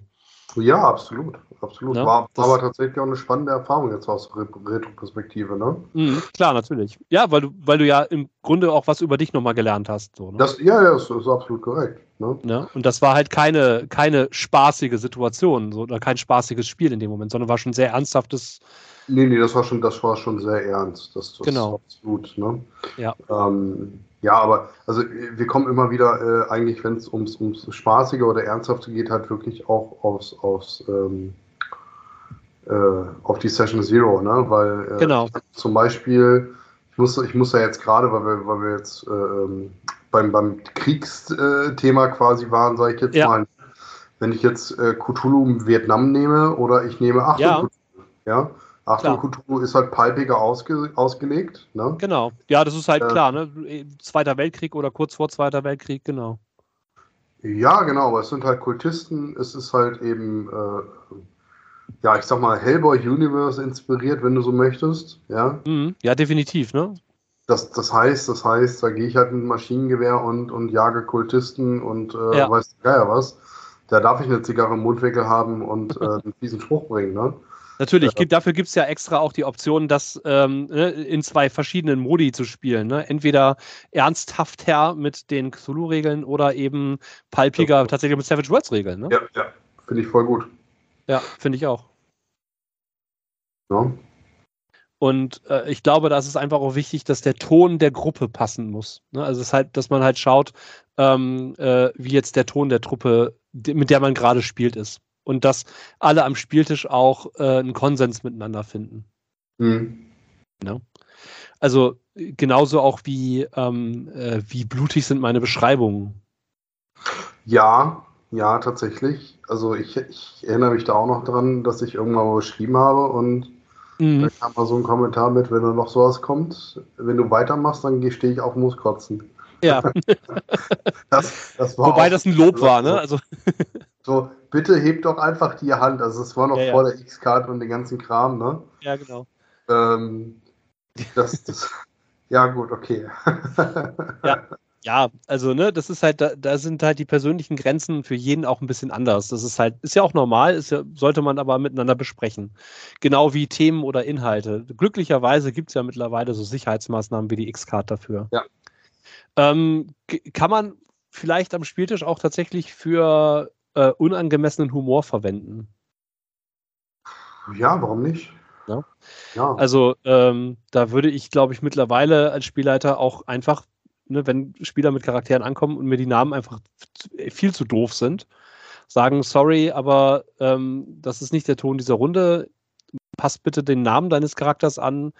Ja, absolut. Absolut. Ja, War aber tatsächlich auch eine spannende Erfahrung jetzt aus Retro-Perspektive, ne? Mhm, klar, natürlich. Ja, weil du, weil du ja im Grunde auch was über dich nochmal gelernt hast. So, ne? das, ja, ja, das ist absolut korrekt. Ne? Ja, und das war halt keine, keine spaßige Situation so, oder kein spaßiges Spiel in dem Moment, sondern war schon sehr ernsthaftes Nee, nee, das war schon, das war schon sehr ernst. Das, das genau. absolut, ne? Ja. Ähm, ja, aber also wir kommen immer wieder, äh, eigentlich, wenn es ums, ums Spaßige oder Ernsthafte geht, halt wirklich auch aus, aus ähm, äh, auf die Session Zero, ne? Weil äh, genau. zum Beispiel, ich muss, ich muss ja jetzt gerade, weil wir, weil wir jetzt äh, ähm, beim, beim Kriegsthema quasi waren, sage ich jetzt ja. mal, wenn ich jetzt äh, Cthulhu Vietnam nehme oder ich nehme Achtung ja. Cthulhu, ja, Achtung, Cthulhu ist halt palpiger ausge ausgelegt. Ne? Genau. Ja, das ist halt äh, klar, ne? Zweiter Weltkrieg oder kurz vor Zweiter Weltkrieg, genau. Ja, genau, aber es sind halt Kultisten, es ist halt eben, äh, ja, ich sag mal, Hellboy Universe inspiriert, wenn du so möchtest. Ja, mhm. ja definitiv, ne? Das, das heißt, das heißt, da gehe ich halt mit Maschinengewehr und, und jage Kultisten und äh, ja. weiß ja was. Da darf ich eine Zigarre im Mundwinkel haben und äh, <laughs> einen fiesen Spruch bringen, ne? Natürlich, ja. dafür gibt es ja extra auch die Option, das ähm, ne, in zwei verschiedenen Modi zu spielen. Ne? Entweder ernsthafter mit den Cthulhu-Regeln oder eben palpiger ja. tatsächlich mit Savage Worlds-Regeln. Ne? Ja, ja, finde ich voll gut. Ja, finde ich auch. Ja. Und äh, ich glaube, da ist es einfach auch wichtig, dass der Ton der Gruppe passen muss. Ne? Also es halt, dass man halt schaut, ähm, äh, wie jetzt der Ton der Truppe, mit der man gerade spielt, ist und dass alle am Spieltisch auch äh, einen Konsens miteinander finden. Mhm. Ja. Also genauso auch wie, ähm, äh, wie blutig sind meine Beschreibungen. Ja, ja, tatsächlich. Also ich, ich, erinnere mich da auch noch dran, dass ich irgendwann mal geschrieben habe und mhm. da kam mal so ein Kommentar mit, wenn da noch sowas kommt, wenn du weitermachst, dann stehe ich auf muss kotzen. Ja. <laughs> das, das Wobei das ein Lob war, ne? Also. <laughs> So, bitte hebt doch einfach die Hand. Also es war noch ja, vor ja. der X-Card und den ganzen Kram, ne? Ja, genau. Ähm, das, das, <laughs> ja, gut, okay. ja. Ja, also ne, das ist halt, da, da, sind halt die persönlichen Grenzen für jeden auch ein bisschen anders. Das ist halt, ist ja auch normal, ist ja, sollte man aber miteinander besprechen. Genau wie Themen oder Inhalte. Glücklicherweise gibt es ja mittlerweile so Sicherheitsmaßnahmen wie die X-Card dafür. Ja. Ähm, kann man vielleicht am Spieltisch auch tatsächlich für äh, unangemessenen Humor verwenden. Ja, warum nicht? Ja. ja. Also ähm, da würde ich, glaube ich, mittlerweile als Spielleiter auch einfach, ne, wenn Spieler mit Charakteren ankommen und mir die Namen einfach viel zu doof sind, sagen, sorry, aber ähm, das ist nicht der Ton dieser Runde. Pass bitte den Namen deines Charakters an,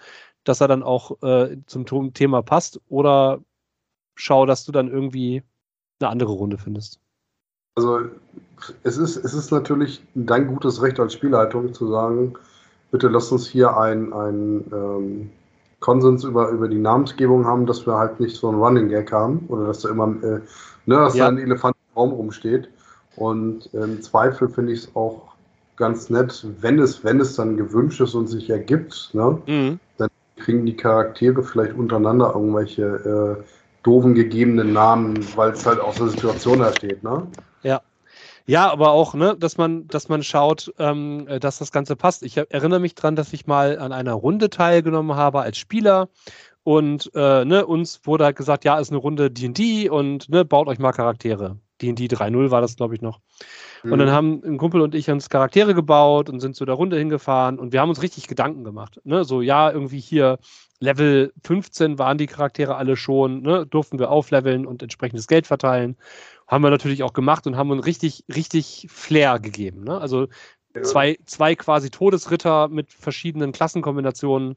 dass er dann auch äh, zum Thema passt oder schau, dass du dann irgendwie eine andere Runde findest. Also es ist, es ist natürlich dein gutes Recht als Spielleitung zu sagen, bitte lass uns hier ein, ein ähm, Konsens über, über die Namensgebung haben, dass wir halt nicht so ein Running Gag haben oder dass da immer äh, ne, dass ja. da ein Elefant im Raum rumsteht. Und im Zweifel finde ich es auch ganz nett, wenn es, wenn es dann gewünscht ist und sich ergibt, ne, mhm. dann kriegen die Charaktere vielleicht untereinander irgendwelche äh, doofen gegebenen Namen, weil es halt aus der Situation da steht, ne? Ja. Ja, aber auch, ne, dass man, dass man schaut, ähm, äh, dass das Ganze passt. Ich erinnere mich dran, dass ich mal an einer Runde teilgenommen habe als Spieler und äh, ne, uns wurde halt gesagt, ja, ist eine Runde D&D und ne, baut euch mal Charaktere. D&D 3.0 war das, glaube ich, noch. Mhm. Und dann mhm. haben ein Kumpel und ich uns Charaktere gebaut und sind zu der Runde hingefahren und wir haben uns richtig Gedanken gemacht. Ne? So, ja, irgendwie hier Level 15 waren die Charaktere alle schon, ne? durften wir aufleveln und entsprechendes Geld verteilen. Haben wir natürlich auch gemacht und haben uns richtig, richtig Flair gegeben. Ne? Also ja. zwei, zwei quasi Todesritter mit verschiedenen Klassenkombinationen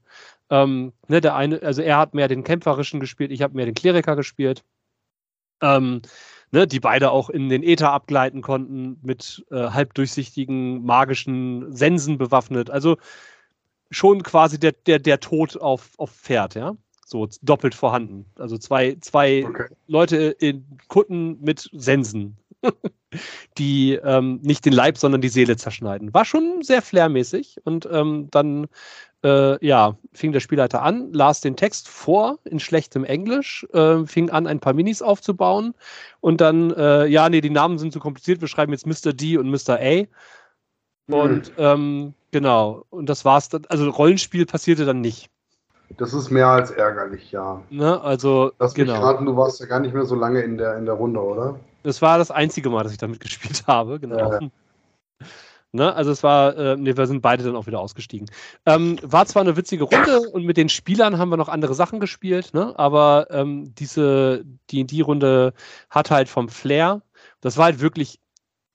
Ähm, ne, der eine, also er hat mehr den Kämpferischen gespielt, ich habe mehr den Kleriker gespielt. Ähm, ne, die beide auch in den Äther abgleiten konnten, mit äh, halbdurchsichtigen magischen Sensen bewaffnet. Also schon quasi der, der, der Tod auf, auf Pferd, ja. So doppelt vorhanden. Also zwei, zwei okay. Leute in Kutten mit Sensen, <laughs> die ähm, nicht den Leib, sondern die Seele zerschneiden. War schon sehr flairmäßig und ähm, dann äh, ja, fing der Spielleiter an, las den Text vor in schlechtem Englisch, äh, fing an, ein paar Minis aufzubauen und dann, äh, ja, nee, die Namen sind zu kompliziert, wir schreiben jetzt Mr. D und Mr. A. Und mhm. ähm, genau, und das war's dann. Also Rollenspiel passierte dann nicht. Das ist mehr als ärgerlich, ja. Ne, also, Lass genau. mich raten, du warst ja gar nicht mehr so lange in der, in der Runde, oder? Das war das einzige Mal, dass ich damit <laughs> gespielt habe, genau. Ja. Ne? Also es war, äh, ne, wir sind beide dann auch wieder ausgestiegen. Ähm, war zwar eine witzige Runde und mit den Spielern haben wir noch andere Sachen gespielt, ne? aber ähm, diese D&D-Runde hat halt vom Flair, das war halt wirklich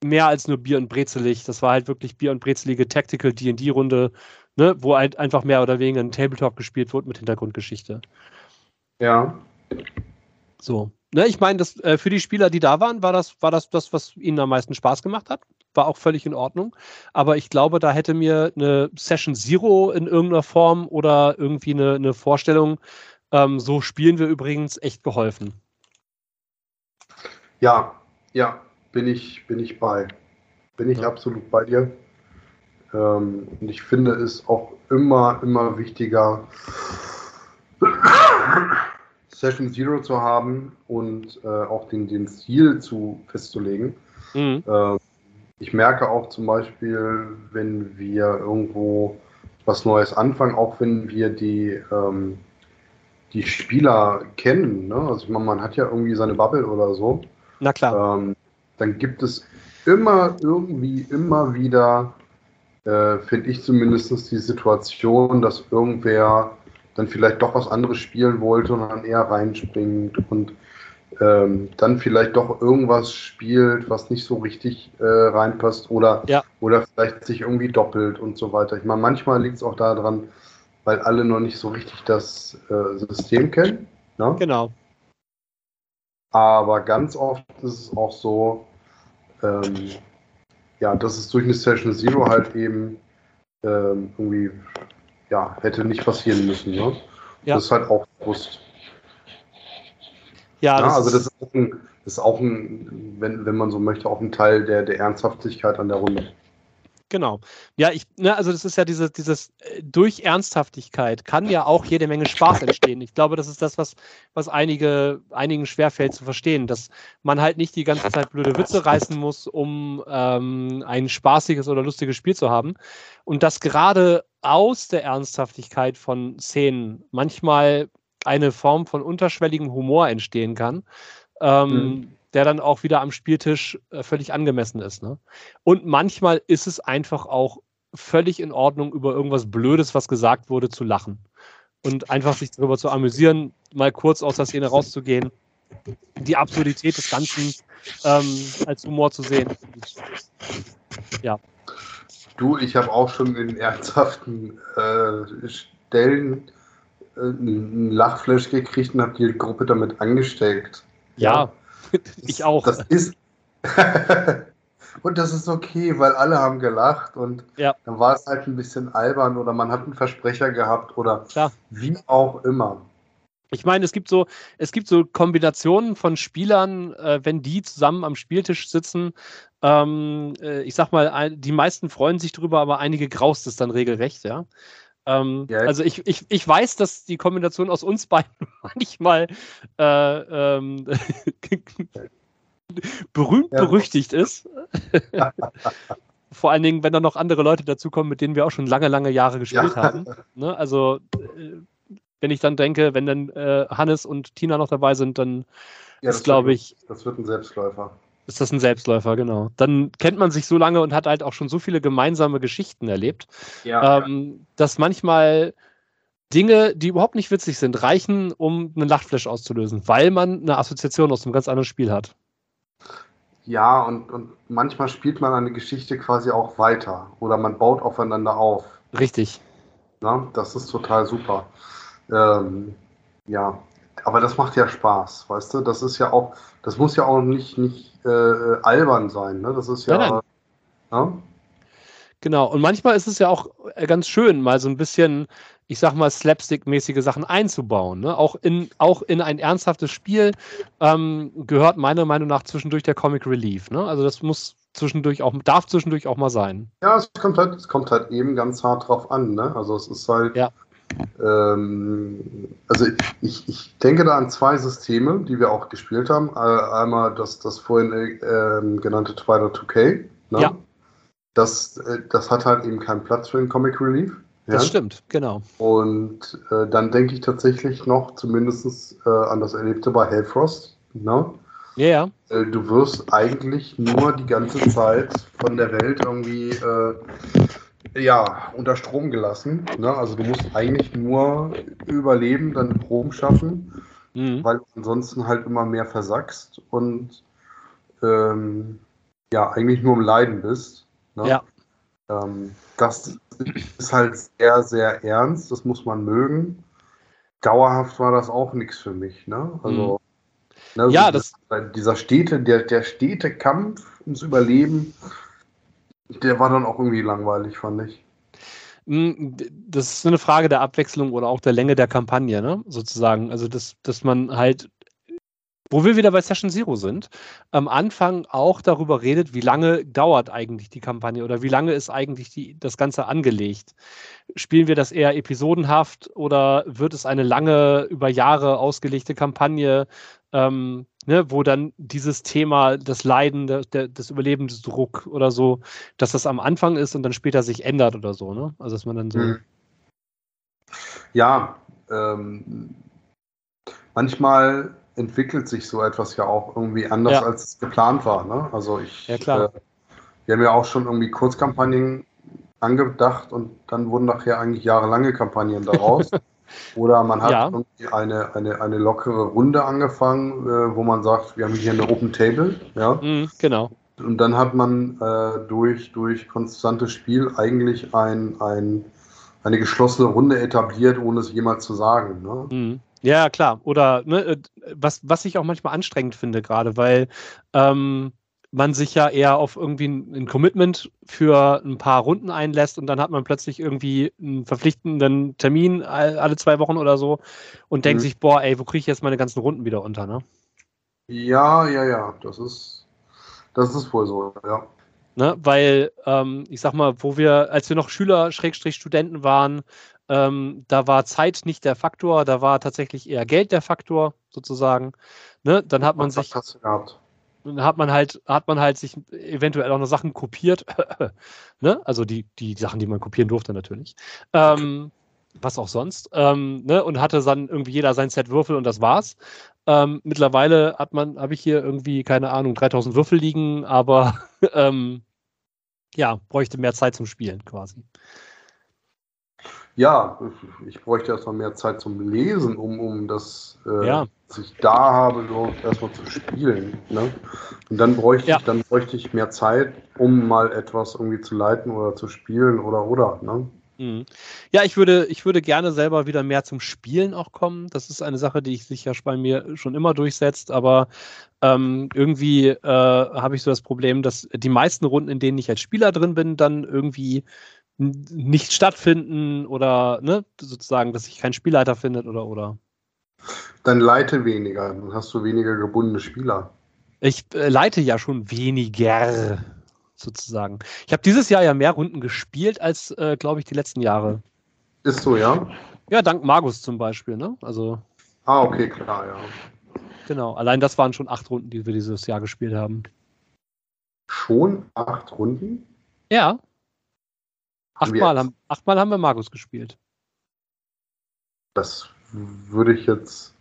mehr als nur Bier und Brezelig, das war halt wirklich Bier und brezelige Tactical D&D-Runde, ne? wo halt einfach mehr oder weniger ein Tabletop gespielt wurde mit Hintergrundgeschichte. Ja. So. Ne, ich meine, äh, für die Spieler, die da waren, war das, war das das, was ihnen am meisten Spaß gemacht hat war auch völlig in Ordnung. Aber ich glaube, da hätte mir eine Session Zero in irgendeiner Form oder irgendwie eine, eine Vorstellung, ähm, so spielen wir übrigens, echt geholfen. Ja, ja, bin ich, bin ich bei. Bin ich ja. absolut bei dir. Ähm, und ich finde es auch immer, immer wichtiger, <clears throat> Session Zero zu haben und äh, auch den, den Stil zu festzulegen. Mhm. Ähm, ich merke auch zum Beispiel, wenn wir irgendwo was Neues anfangen, auch wenn wir die, ähm, die Spieler kennen, ne? also ich meine, man hat ja irgendwie seine Bubble oder so. Na klar. Ähm, dann gibt es immer irgendwie, immer wieder, äh, finde ich zumindest die Situation, dass irgendwer dann vielleicht doch was anderes spielen wollte und dann eher reinspringt und ähm, dann vielleicht doch irgendwas spielt, was nicht so richtig äh, reinpasst oder, ja. oder vielleicht sich irgendwie doppelt und so weiter. Ich meine, manchmal liegt es auch daran, weil alle noch nicht so richtig das äh, System kennen. Ne? Genau. Aber ganz oft ist es auch so, ähm, ja, dass es durch eine Session Zero halt eben ähm, irgendwie ja, hätte nicht passieren müssen. Ne? Ja. Das ist halt auch bewusst. Ja, das also das ist auch, ein, das ist auch ein, wenn, wenn man so möchte, auch ein Teil der, der Ernsthaftigkeit an der Runde. Genau. Ja, ich, ne, also das ist ja dieses, dieses äh, durch Ernsthaftigkeit kann ja auch jede Menge Spaß entstehen. Ich glaube, das ist das, was, was einige, einigen schwerfällt zu verstehen, dass man halt nicht die ganze Zeit blöde Witze reißen muss, um ähm, ein spaßiges oder lustiges Spiel zu haben. Und dass gerade aus der Ernsthaftigkeit von Szenen manchmal eine Form von unterschwelligem Humor entstehen kann, ähm, mhm. Der dann auch wieder am Spieltisch äh, völlig angemessen ist. Ne? Und manchmal ist es einfach auch völlig in Ordnung, über irgendwas Blödes, was gesagt wurde, zu lachen. Und einfach sich darüber zu amüsieren, mal kurz aus der Szene rauszugehen, die Absurdität des Ganzen ähm, als Humor zu sehen. Ja. Du, ich habe auch schon in ernsthaften äh, Stellen ein Lachflash gekriegt und habe die Gruppe damit angesteckt. Ja. <laughs> ich auch. Das ist. <laughs> und das ist okay, weil alle haben gelacht und ja. dann war es halt ein bisschen albern oder man hat einen Versprecher gehabt oder Klar. wie auch immer. Ich meine, es gibt so, es gibt so Kombinationen von Spielern, äh, wenn die zusammen am Spieltisch sitzen. Ähm, äh, ich sag mal, die meisten freuen sich drüber, aber einige graust es dann regelrecht, ja. Ähm, ja. Also ich, ich, ich weiß, dass die Kombination aus uns beiden <laughs> manchmal äh, ähm, <laughs> berühmt ja. berüchtigt ist. <laughs> Vor allen Dingen, wenn da noch andere Leute dazukommen, mit denen wir auch schon lange, lange Jahre gespielt ja. haben. Ne? Also äh, wenn ich dann denke, wenn dann äh, Hannes und Tina noch dabei sind, dann ist, glaube ich. Das wird ein Selbstläufer. Ist das ein Selbstläufer, genau. Dann kennt man sich so lange und hat halt auch schon so viele gemeinsame Geschichten erlebt, ja, ähm, ja. dass manchmal Dinge, die überhaupt nicht witzig sind, reichen, um einen Lachflash auszulösen, weil man eine Assoziation aus einem ganz anderen Spiel hat. Ja, und, und manchmal spielt man eine Geschichte quasi auch weiter oder man baut aufeinander auf. Richtig. Na, das ist total super. Ähm, ja, aber das macht ja Spaß, weißt du? Das ist ja auch, das muss ja auch nicht, nicht äh, albern sein, ne? Das ist ja. Nein, nein. ja? Genau, und manchmal ist es ja auch äh, ganz schön, mal so ein bisschen, ich sag mal, slapstick-mäßige Sachen einzubauen. Ne? Auch, in, auch in ein ernsthaftes Spiel ähm, gehört meiner Meinung nach zwischendurch der Comic Relief. Ne? Also das muss zwischendurch auch, darf zwischendurch auch mal sein. Ja, es kommt halt, es kommt halt eben ganz hart drauf an. Ne? Also es ist halt. Ja. Ähm, also ich, ich denke da an zwei Systeme, die wir auch gespielt haben. Äh, einmal das, das vorhin äh, genannte Twilight 2K. Ne? Ja. Das, äh, das hat halt eben keinen Platz für den Comic Relief. Ja? Das stimmt, genau. Und äh, dann denke ich tatsächlich noch zumindest äh, an das Erlebte bei Hellfrost. Ne? Ja. Yeah. Äh, du wirst eigentlich nur die ganze Zeit von der Welt irgendwie ja, unter Strom gelassen. Ne? Also du musst eigentlich nur überleben, dann Strom schaffen, mhm. weil du ansonsten halt immer mehr versackst und ähm, ja, eigentlich nur im Leiden bist. Ne? Ja. Ähm, das ist halt sehr, sehr ernst, das muss man mögen. Dauerhaft war das auch nichts für mich. Ne? Also, mhm. ne, ja, das, dieser Städte, der, der stete Kampf ums Überleben, der war dann auch irgendwie langweilig, fand ich. Hm, das ist eine Frage der Abwechslung oder auch der Länge der Kampagne, ne? sozusagen. Also, dass, dass man halt wo wir wieder bei Session Zero sind, am Anfang auch darüber redet, wie lange dauert eigentlich die Kampagne oder wie lange ist eigentlich die, das Ganze angelegt. Spielen wir das eher episodenhaft oder wird es eine lange, über Jahre ausgelegte Kampagne, ähm, ne, wo dann dieses Thema, das Leiden, der, der, des Überlebensdruck oder so, dass das am Anfang ist und dann später sich ändert oder so, ne? Also dass man dann so. Mhm. Ja, ähm, manchmal entwickelt sich so etwas ja auch irgendwie anders, ja. als es geplant war. Ne? Also ich, ja, klar. Äh, wir haben ja auch schon irgendwie Kurzkampagnen angedacht und dann wurden nachher eigentlich jahrelange Kampagnen daraus. <laughs> Oder man hat ja. irgendwie eine, eine, eine lockere Runde angefangen, äh, wo man sagt, wir haben hier eine Open Table. Ja? Mhm, genau. Und dann hat man äh, durch, durch konstantes Spiel eigentlich ein, ein, eine geschlossene Runde etabliert, ohne es jemals zu sagen. Ne? Mhm. Ja, klar. Oder ne, äh, was, was ich auch manchmal anstrengend finde, gerade, weil ähm, man sich ja eher auf irgendwie ein, ein, Commitment für ein paar Runden einlässt und dann hat man plötzlich irgendwie einen verpflichtenden Termin alle zwei Wochen oder so und mhm. denkt sich, boah, ey, wo kriege ich jetzt meine ganzen Runden wieder unter, ne? Ja, ja, ja, das ist, das ist wohl so, ja. Ne, weil, ähm, ich sag mal, wo wir, als wir noch Schüler, Schrägstrich Studenten waren, ähm, da war Zeit nicht der Faktor, da war tatsächlich eher Geld der Faktor, sozusagen. Ne? Dann hat man Was sich. Hast du gehabt? Dann hat man halt, hat man halt sich eventuell auch noch Sachen kopiert. <laughs> ne? Also die, die Sachen, die man kopieren durfte, natürlich. Ähm, was auch sonst. Ähm, ne? Und hatte dann irgendwie jeder sein Set Würfel und das war's. Ähm, mittlerweile hat man, habe ich hier irgendwie, keine Ahnung, 3000 Würfel liegen, aber <laughs> ähm, ja, bräuchte mehr Zeit zum Spielen quasi. Ja, ich bräuchte erstmal mehr Zeit zum Lesen, um, um das, äh, ja. was ich da habe, erstmal zu spielen. Ne? Und dann bräuchte ja. ich, dann bräuchte ich mehr Zeit, um mal etwas irgendwie zu leiten oder zu spielen oder oder. Ne? Mhm. Ja, ich würde, ich würde gerne selber wieder mehr zum Spielen auch kommen. Das ist eine Sache, die sich ja bei mir schon immer durchsetzt, aber ähm, irgendwie äh, habe ich so das Problem, dass die meisten Runden, in denen ich als Spieler drin bin, dann irgendwie nicht stattfinden oder ne, sozusagen, dass sich kein Spielleiter findet oder oder. Dann leite weniger, dann hast du weniger gebundene Spieler. Ich äh, leite ja schon weniger, sozusagen. Ich habe dieses Jahr ja mehr Runden gespielt als, äh, glaube ich, die letzten Jahre. Ist so, ja? Ja, dank Magus zum Beispiel, ne? Also. Ah, okay, klar, ja. Genau, allein das waren schon acht Runden, die wir dieses Jahr gespielt haben. Schon acht Runden? Ja, Achtmal haben, achtmal haben wir Magus gespielt. Das würde ich jetzt.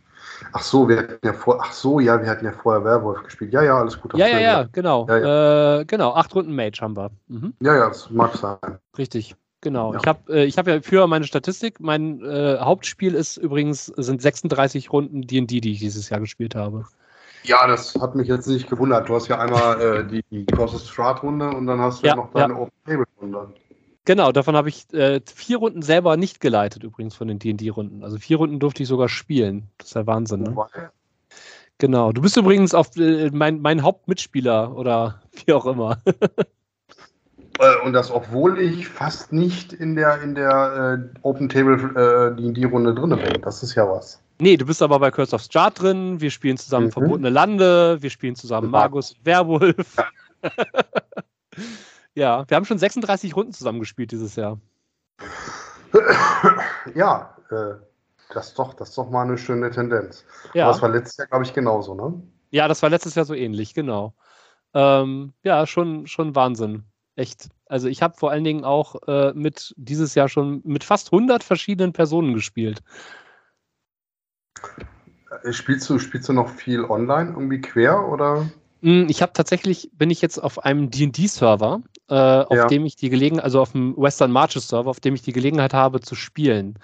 Ach so, wir hatten ja vor. Ach so, ja, wir hatten ja vorher Werwolf gespielt. Ja, ja, alles gut. Ja, ja, ja, genau. Ja, ja. Äh, genau, acht Runden Mage haben wir. Mhm. Ja, ja, das mag sein. Richtig. Genau. Ja. Ich habe äh, hab ja für meine Statistik, mein äh, Hauptspiel ist übrigens, sind 36 Runden DD, die ich dieses Jahr gespielt habe. Ja, das hat mich jetzt nicht gewundert. Du hast ja einmal äh, die, Crosses Strat Runde und dann hast du ja, noch deine. Open Table Runde. Genau, davon habe ich äh, vier Runden selber nicht geleitet, übrigens von den DD-Runden. Also vier Runden durfte ich sogar spielen. Das ist ja Wahnsinn, ne? Genau. Du bist übrigens auf äh, mein, mein Hauptmitspieler oder <laughs> wie auch immer. Äh, und das, obwohl ich fast nicht in der, in der äh, Open Table äh, die, Runde drin bin. Das ist ja was. Nee, du bist aber bei Curse of Strahd drin. Wir spielen zusammen mhm. Verbotene Lande. Wir spielen zusammen Magus Werwolf. Ja. <laughs> ja, wir haben schon 36 Runden zusammengespielt dieses Jahr. Ja, äh, das ist, doch, das ist doch mal eine schöne Tendenz. Ja. Aber das war letztes Jahr, glaube ich, genauso, ne? Ja, das war letztes Jahr so ähnlich, genau. Ähm, ja, schon, schon Wahnsinn. Echt. Also ich habe vor allen Dingen auch äh, mit dieses Jahr schon mit fast 100 verschiedenen Personen gespielt. Äh, spielst du, spielst du noch viel online irgendwie quer oder? Hm, ich habe tatsächlich, bin ich jetzt auf einem D&D-Server, äh, auf ja. dem ich die Gelegenheit, also auf dem Western Marches Server, auf dem ich die Gelegenheit habe zu spielen.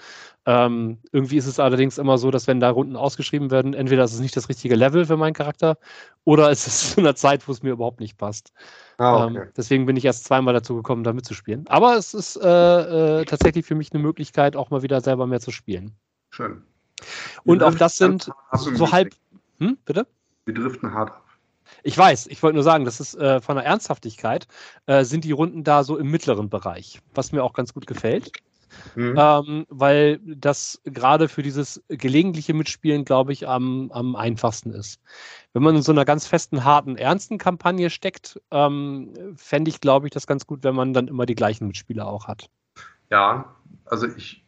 Ähm, irgendwie ist es allerdings immer so, dass wenn da Runden ausgeschrieben werden, entweder ist es nicht das richtige Level für meinen Charakter oder es ist <laughs> zu einer Zeit, wo es mir überhaupt nicht passt. Ah, okay. ähm, deswegen bin ich erst zweimal dazu gekommen, da mitzuspielen. Aber es ist äh, äh, tatsächlich für mich eine Möglichkeit, auch mal wieder selber mehr zu spielen. Schön. Und auch das sind so halb. Hm, bitte? Wir driften hart ab. Ich weiß, ich wollte nur sagen, das ist äh, von der Ernsthaftigkeit, äh, sind die Runden da so im mittleren Bereich, was mir auch ganz gut gefällt. Mhm. Ähm, weil das gerade für dieses gelegentliche Mitspielen, glaube ich, am, am einfachsten ist. Wenn man in so einer ganz festen, harten, ernsten Kampagne steckt, ähm, fände ich, glaube ich, das ganz gut, wenn man dann immer die gleichen Mitspieler auch hat. Ja, also ich,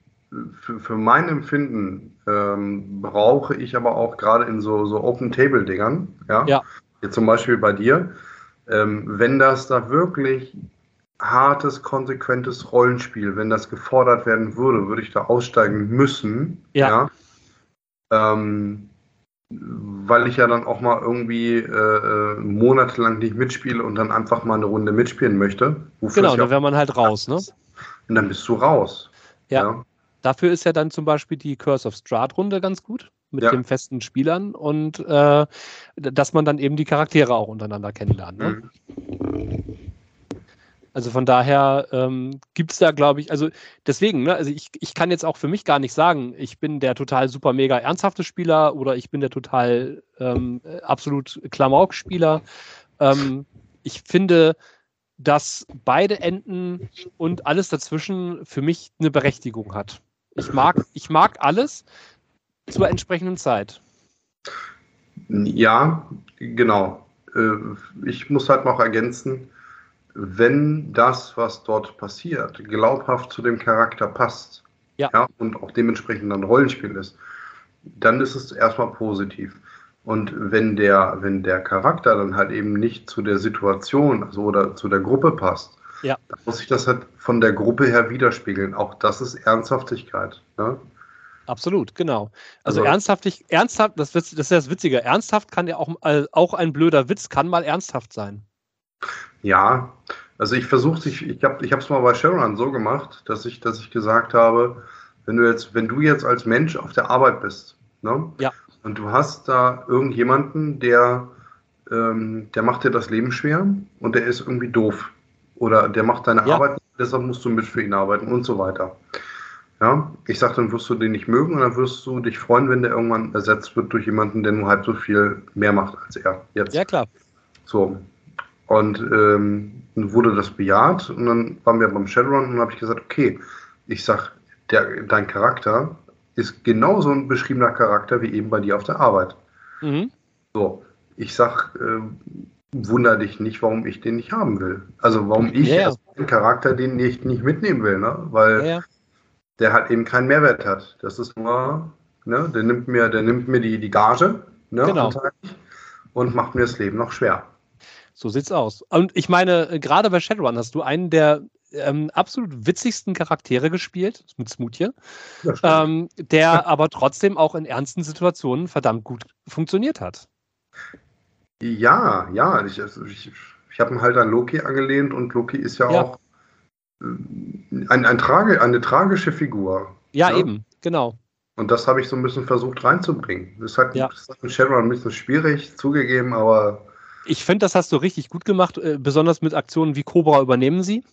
für, für mein Empfinden ähm, brauche ich aber auch gerade in so, so Open-Table-Dingern, ja, ja. Hier zum Beispiel bei dir, ähm, wenn das da wirklich hartes, konsequentes Rollenspiel. Wenn das gefordert werden würde, würde ich da aussteigen müssen. Ja. ja? Ähm, weil ich ja dann auch mal irgendwie äh, äh monatelang nicht mitspiele und dann einfach mal eine Runde mitspielen möchte. Genau, dann wäre man halt raus, ne? Und dann bist du raus. Ja. ja. Dafür ist ja dann zum Beispiel die Curse of Strahd-Runde ganz gut mit ja. den festen Spielern und äh, dass man dann eben die Charaktere auch untereinander kennenlernt. Ne? Mhm. Also von daher ähm, gibt es da, glaube ich, also deswegen, ne, also ich, ich kann jetzt auch für mich gar nicht sagen, ich bin der total super mega ernsthafte Spieler oder ich bin der total ähm, absolut Klamauk-Spieler. Ähm, ich finde, dass beide Enden und alles dazwischen für mich eine Berechtigung hat. Ich mag, ich mag alles zur entsprechenden Zeit. Ja, genau. Äh, ich muss halt noch ergänzen, wenn das, was dort passiert, glaubhaft zu dem Charakter passt ja. ja. und auch dementsprechend ein Rollenspiel ist, dann ist es erstmal positiv. Und wenn der, wenn der Charakter dann halt eben nicht zu der Situation also oder zu der Gruppe passt, ja. dann muss sich das halt von der Gruppe her widerspiegeln. Auch das ist Ernsthaftigkeit. Ne? Absolut, genau. Also, also ernsthaft, ernsthaft, das, das ist das Witzige. Ernsthaft kann ja auch, äh, auch ein blöder Witz kann mal ernsthaft sein. Ja, also ich versuche ich, ich habe ich es mal bei Sharon so gemacht, dass ich, dass ich gesagt habe, wenn du jetzt, wenn du jetzt als Mensch auf der Arbeit bist, ne? Ja. Und du hast da irgendjemanden, der, ähm, der macht dir das Leben schwer und der ist irgendwie doof. Oder der macht deine ja. Arbeit, deshalb musst du mit für ihn arbeiten und so weiter. Ja, ich sage, dann wirst du den nicht mögen und dann wirst du dich freuen, wenn der irgendwann ersetzt wird durch jemanden, der nur halb so viel mehr macht als er jetzt. Ja, klar. So, und ähm, dann wurde das bejaht und dann waren wir beim Shadowrun und dann habe ich gesagt, okay, ich sag, der, dein Charakter ist genauso ein beschriebener Charakter wie eben bei dir auf der Arbeit. Mhm. So, ich sag, äh, wunder dich nicht, warum ich den nicht haben will. Also warum ich yeah. als Charakter den nicht, nicht mitnehmen will, ne? Weil yeah. Der halt eben keinen Mehrwert hat. Das ist nur, ne, der nimmt mir, der nimmt mir die, die Gage, ne, genau. und macht mir das Leben noch schwer. So sieht's aus. Und ich meine, äh, gerade bei Shadowrun hast du einen der ähm, absolut witzigsten Charaktere gespielt, mit Smoothie, ähm, der <laughs> aber trotzdem auch in ernsten Situationen verdammt gut funktioniert hat. Ja, ja, ich, also ich, ich habe ihn halt an Loki angelehnt und Loki ist ja, ja. auch ein, ein Trage, eine tragische Figur. Ja, ja, eben, genau. Und das habe ich so ein bisschen versucht reinzubringen. Das halt ja. mit Shadowrun ein bisschen schwierig, zugegeben, aber ich finde, das hast du richtig gut gemacht, äh, besonders mit Aktionen wie Cobra übernehmen sie.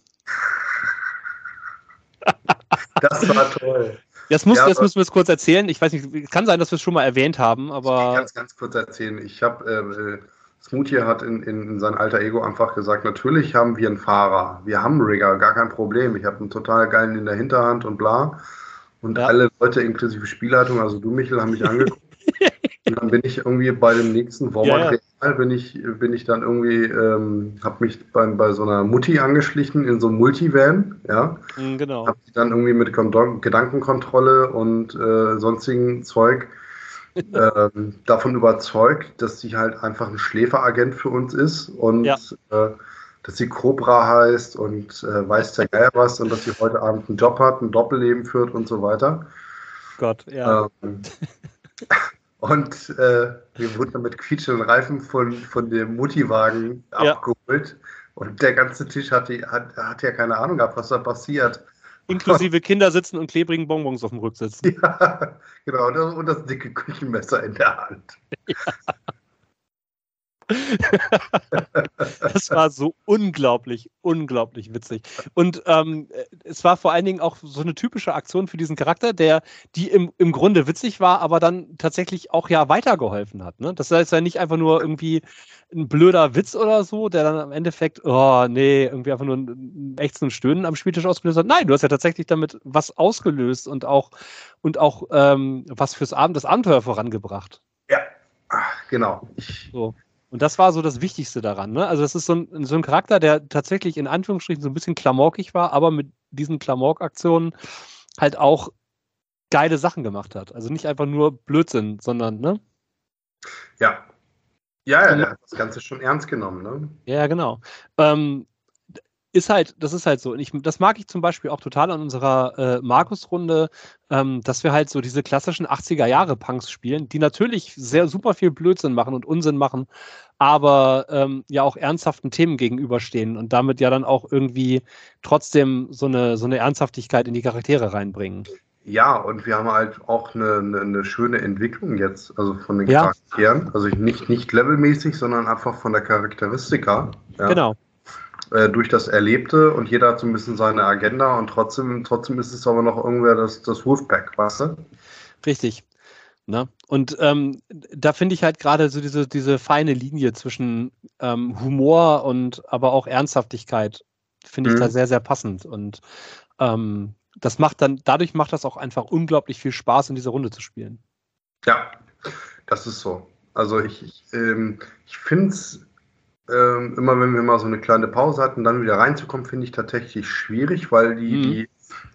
<laughs> das war toll. Das, muss, ja, das müssen wir es kurz erzählen. Ich weiß nicht, es kann sein, dass wir es schon mal erwähnt haben, aber. Ich kann es ganz kurz erzählen. Ich habe, äh, Smoothie hat in, in, in, sein alter Ego einfach gesagt: Natürlich haben wir einen Fahrer, wir haben einen Rigger, gar kein Problem. Ich habe einen total geilen in der Hinterhand und bla. Und ja. alle Leute inklusive Spielleitung, also du, Michel, haben mich <laughs> angeguckt. und dann bin ich irgendwie bei dem nächsten Walmart ja, ja. bin ich, bin ich dann irgendwie, ähm, habe mich bei, bei so einer Mutti angeschlichen in so einem Multivan, ja. Mhm, genau. Habe dann irgendwie mit Gedankenkontrolle und äh, sonstigen Zeug äh, davon überzeugt, dass sie halt einfach ein Schläferagent für uns ist und ja. äh, dass sie Cobra heißt und äh, weiß der Geier was und dass sie heute Abend einen Job hat, ein Doppelleben führt und so weiter. Gott, ja. Ähm, <laughs> und äh, wir wurden dann mit quietschenden Reifen von, von dem Muttiwagen ja. abgeholt. Und der ganze Tisch hat, die, hat, hat ja keine Ahnung gehabt, was da passiert. Inklusive Kinder sitzen und klebrigen Bonbons auf dem Rücksitz. Ja, genau. Und das dicke Küchenmesser in der Hand. <laughs> Ja. <laughs> das war so unglaublich, unglaublich witzig. Und ähm, es war vor allen Dingen auch so eine typische Aktion für diesen Charakter, der, die im, im Grunde witzig war, aber dann tatsächlich auch ja weitergeholfen hat. Ne? Das heißt ja nicht einfach nur irgendwie ein blöder Witz oder so, der dann am Endeffekt, oh nee, irgendwie einfach nur ein Ächzen und Stöhnen am Spieltisch ausgelöst hat. Nein, du hast ja tatsächlich damit was ausgelöst und auch, und auch ähm, was fürs Abend, das Abenteuer vorangebracht. Ja, genau. So. Und das war so das Wichtigste daran. Ne? Also, das ist so ein, so ein Charakter, der tatsächlich in Anführungsstrichen so ein bisschen klamaukig war, aber mit diesen Klamauk-Aktionen halt auch geile Sachen gemacht hat. Also nicht einfach nur Blödsinn, sondern, ne? Ja. Ja, ja, der hat das Ganze schon ernst genommen, ne? Ja, genau. Ähm, ist halt, das ist halt so. Und ich, das mag ich zum Beispiel auch total an unserer äh, Markus-Runde, ähm, dass wir halt so diese klassischen 80er-Jahre-Punks spielen, die natürlich sehr super viel Blödsinn machen und Unsinn machen, aber ähm, ja auch ernsthaften Themen gegenüberstehen und damit ja dann auch irgendwie trotzdem so eine, so eine Ernsthaftigkeit in die Charaktere reinbringen. Ja, und wir haben halt auch eine, eine, eine schöne Entwicklung jetzt, also von den ja. Charakteren. Also nicht, nicht levelmäßig, sondern einfach von der Charakteristika. Ja. Genau. Äh, durch das Erlebte und jeder hat so ein bisschen seine Agenda und trotzdem, trotzdem ist es aber noch irgendwer das, das Wolfpack, weißt du? Richtig. Ne? Und ähm, da finde ich halt gerade so diese, diese feine Linie zwischen ähm, Humor und aber auch Ernsthaftigkeit, finde ich mhm. da sehr, sehr passend. Und ähm, das macht dann, dadurch macht das auch einfach unglaublich viel Spaß, in dieser Runde zu spielen. Ja, das ist so. Also ich, ich, ähm, ich finde es ähm, immer wenn wir mal so eine kleine Pause hatten, dann wieder reinzukommen, finde ich tatsächlich schwierig, weil die, mhm. die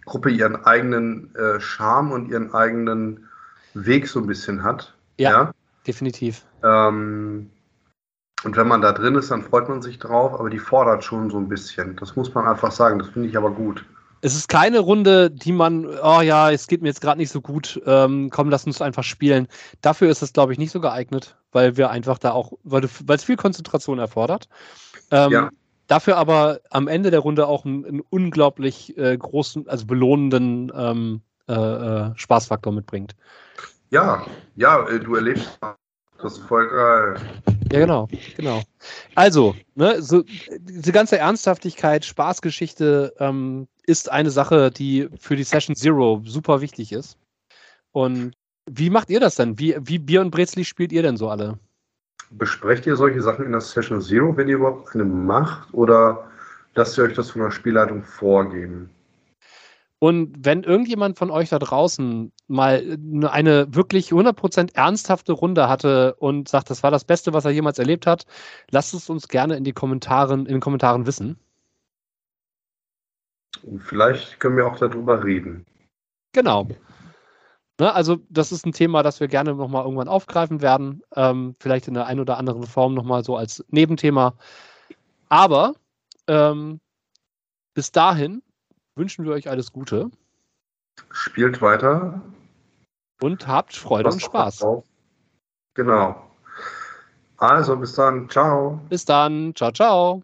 Gruppe ihren eigenen äh, Charme und ihren eigenen Weg so ein bisschen hat. Ja, ja? definitiv. Ähm, und wenn man da drin ist, dann freut man sich drauf, aber die fordert schon so ein bisschen. Das muss man einfach sagen. Das finde ich aber gut. Es ist keine Runde, die man, oh ja, es geht mir jetzt gerade nicht so gut, ähm, komm, lass uns einfach spielen. Dafür ist es, glaube ich, nicht so geeignet, weil wir einfach da auch, weil es viel Konzentration erfordert. Ähm, ja. Dafür aber am Ende der Runde auch einen, einen unglaublich äh, großen, also belohnenden ähm, äh, äh, Spaßfaktor mitbringt. Ja, ja, äh, du erlebst das ist voll geil. Ja, genau, genau. Also, ne, so, diese ganze Ernsthaftigkeit, Spaßgeschichte ähm, ist eine Sache, die für die Session Zero super wichtig ist. Und wie macht ihr das denn? Wie, wie Bier und Brezli spielt ihr denn so alle? Besprecht ihr solche Sachen in der Session Zero, wenn ihr überhaupt eine macht? Oder lasst ihr euch das von der Spielleitung vorgeben? Und wenn irgendjemand von euch da draußen mal eine wirklich 100% ernsthafte Runde hatte und sagt, das war das Beste, was er jemals erlebt hat, lasst es uns gerne in, die Kommentaren, in den Kommentaren wissen. Und vielleicht können wir auch darüber reden. Genau. Ne, also das ist ein Thema, das wir gerne nochmal irgendwann aufgreifen werden. Ähm, vielleicht in der einen oder anderen Form nochmal so als Nebenthema. Aber ähm, bis dahin wünschen wir euch alles Gute. Spielt weiter. Und habt Freude Was und Spaß. Genau. Also bis dann. Ciao. Bis dann. Ciao, ciao.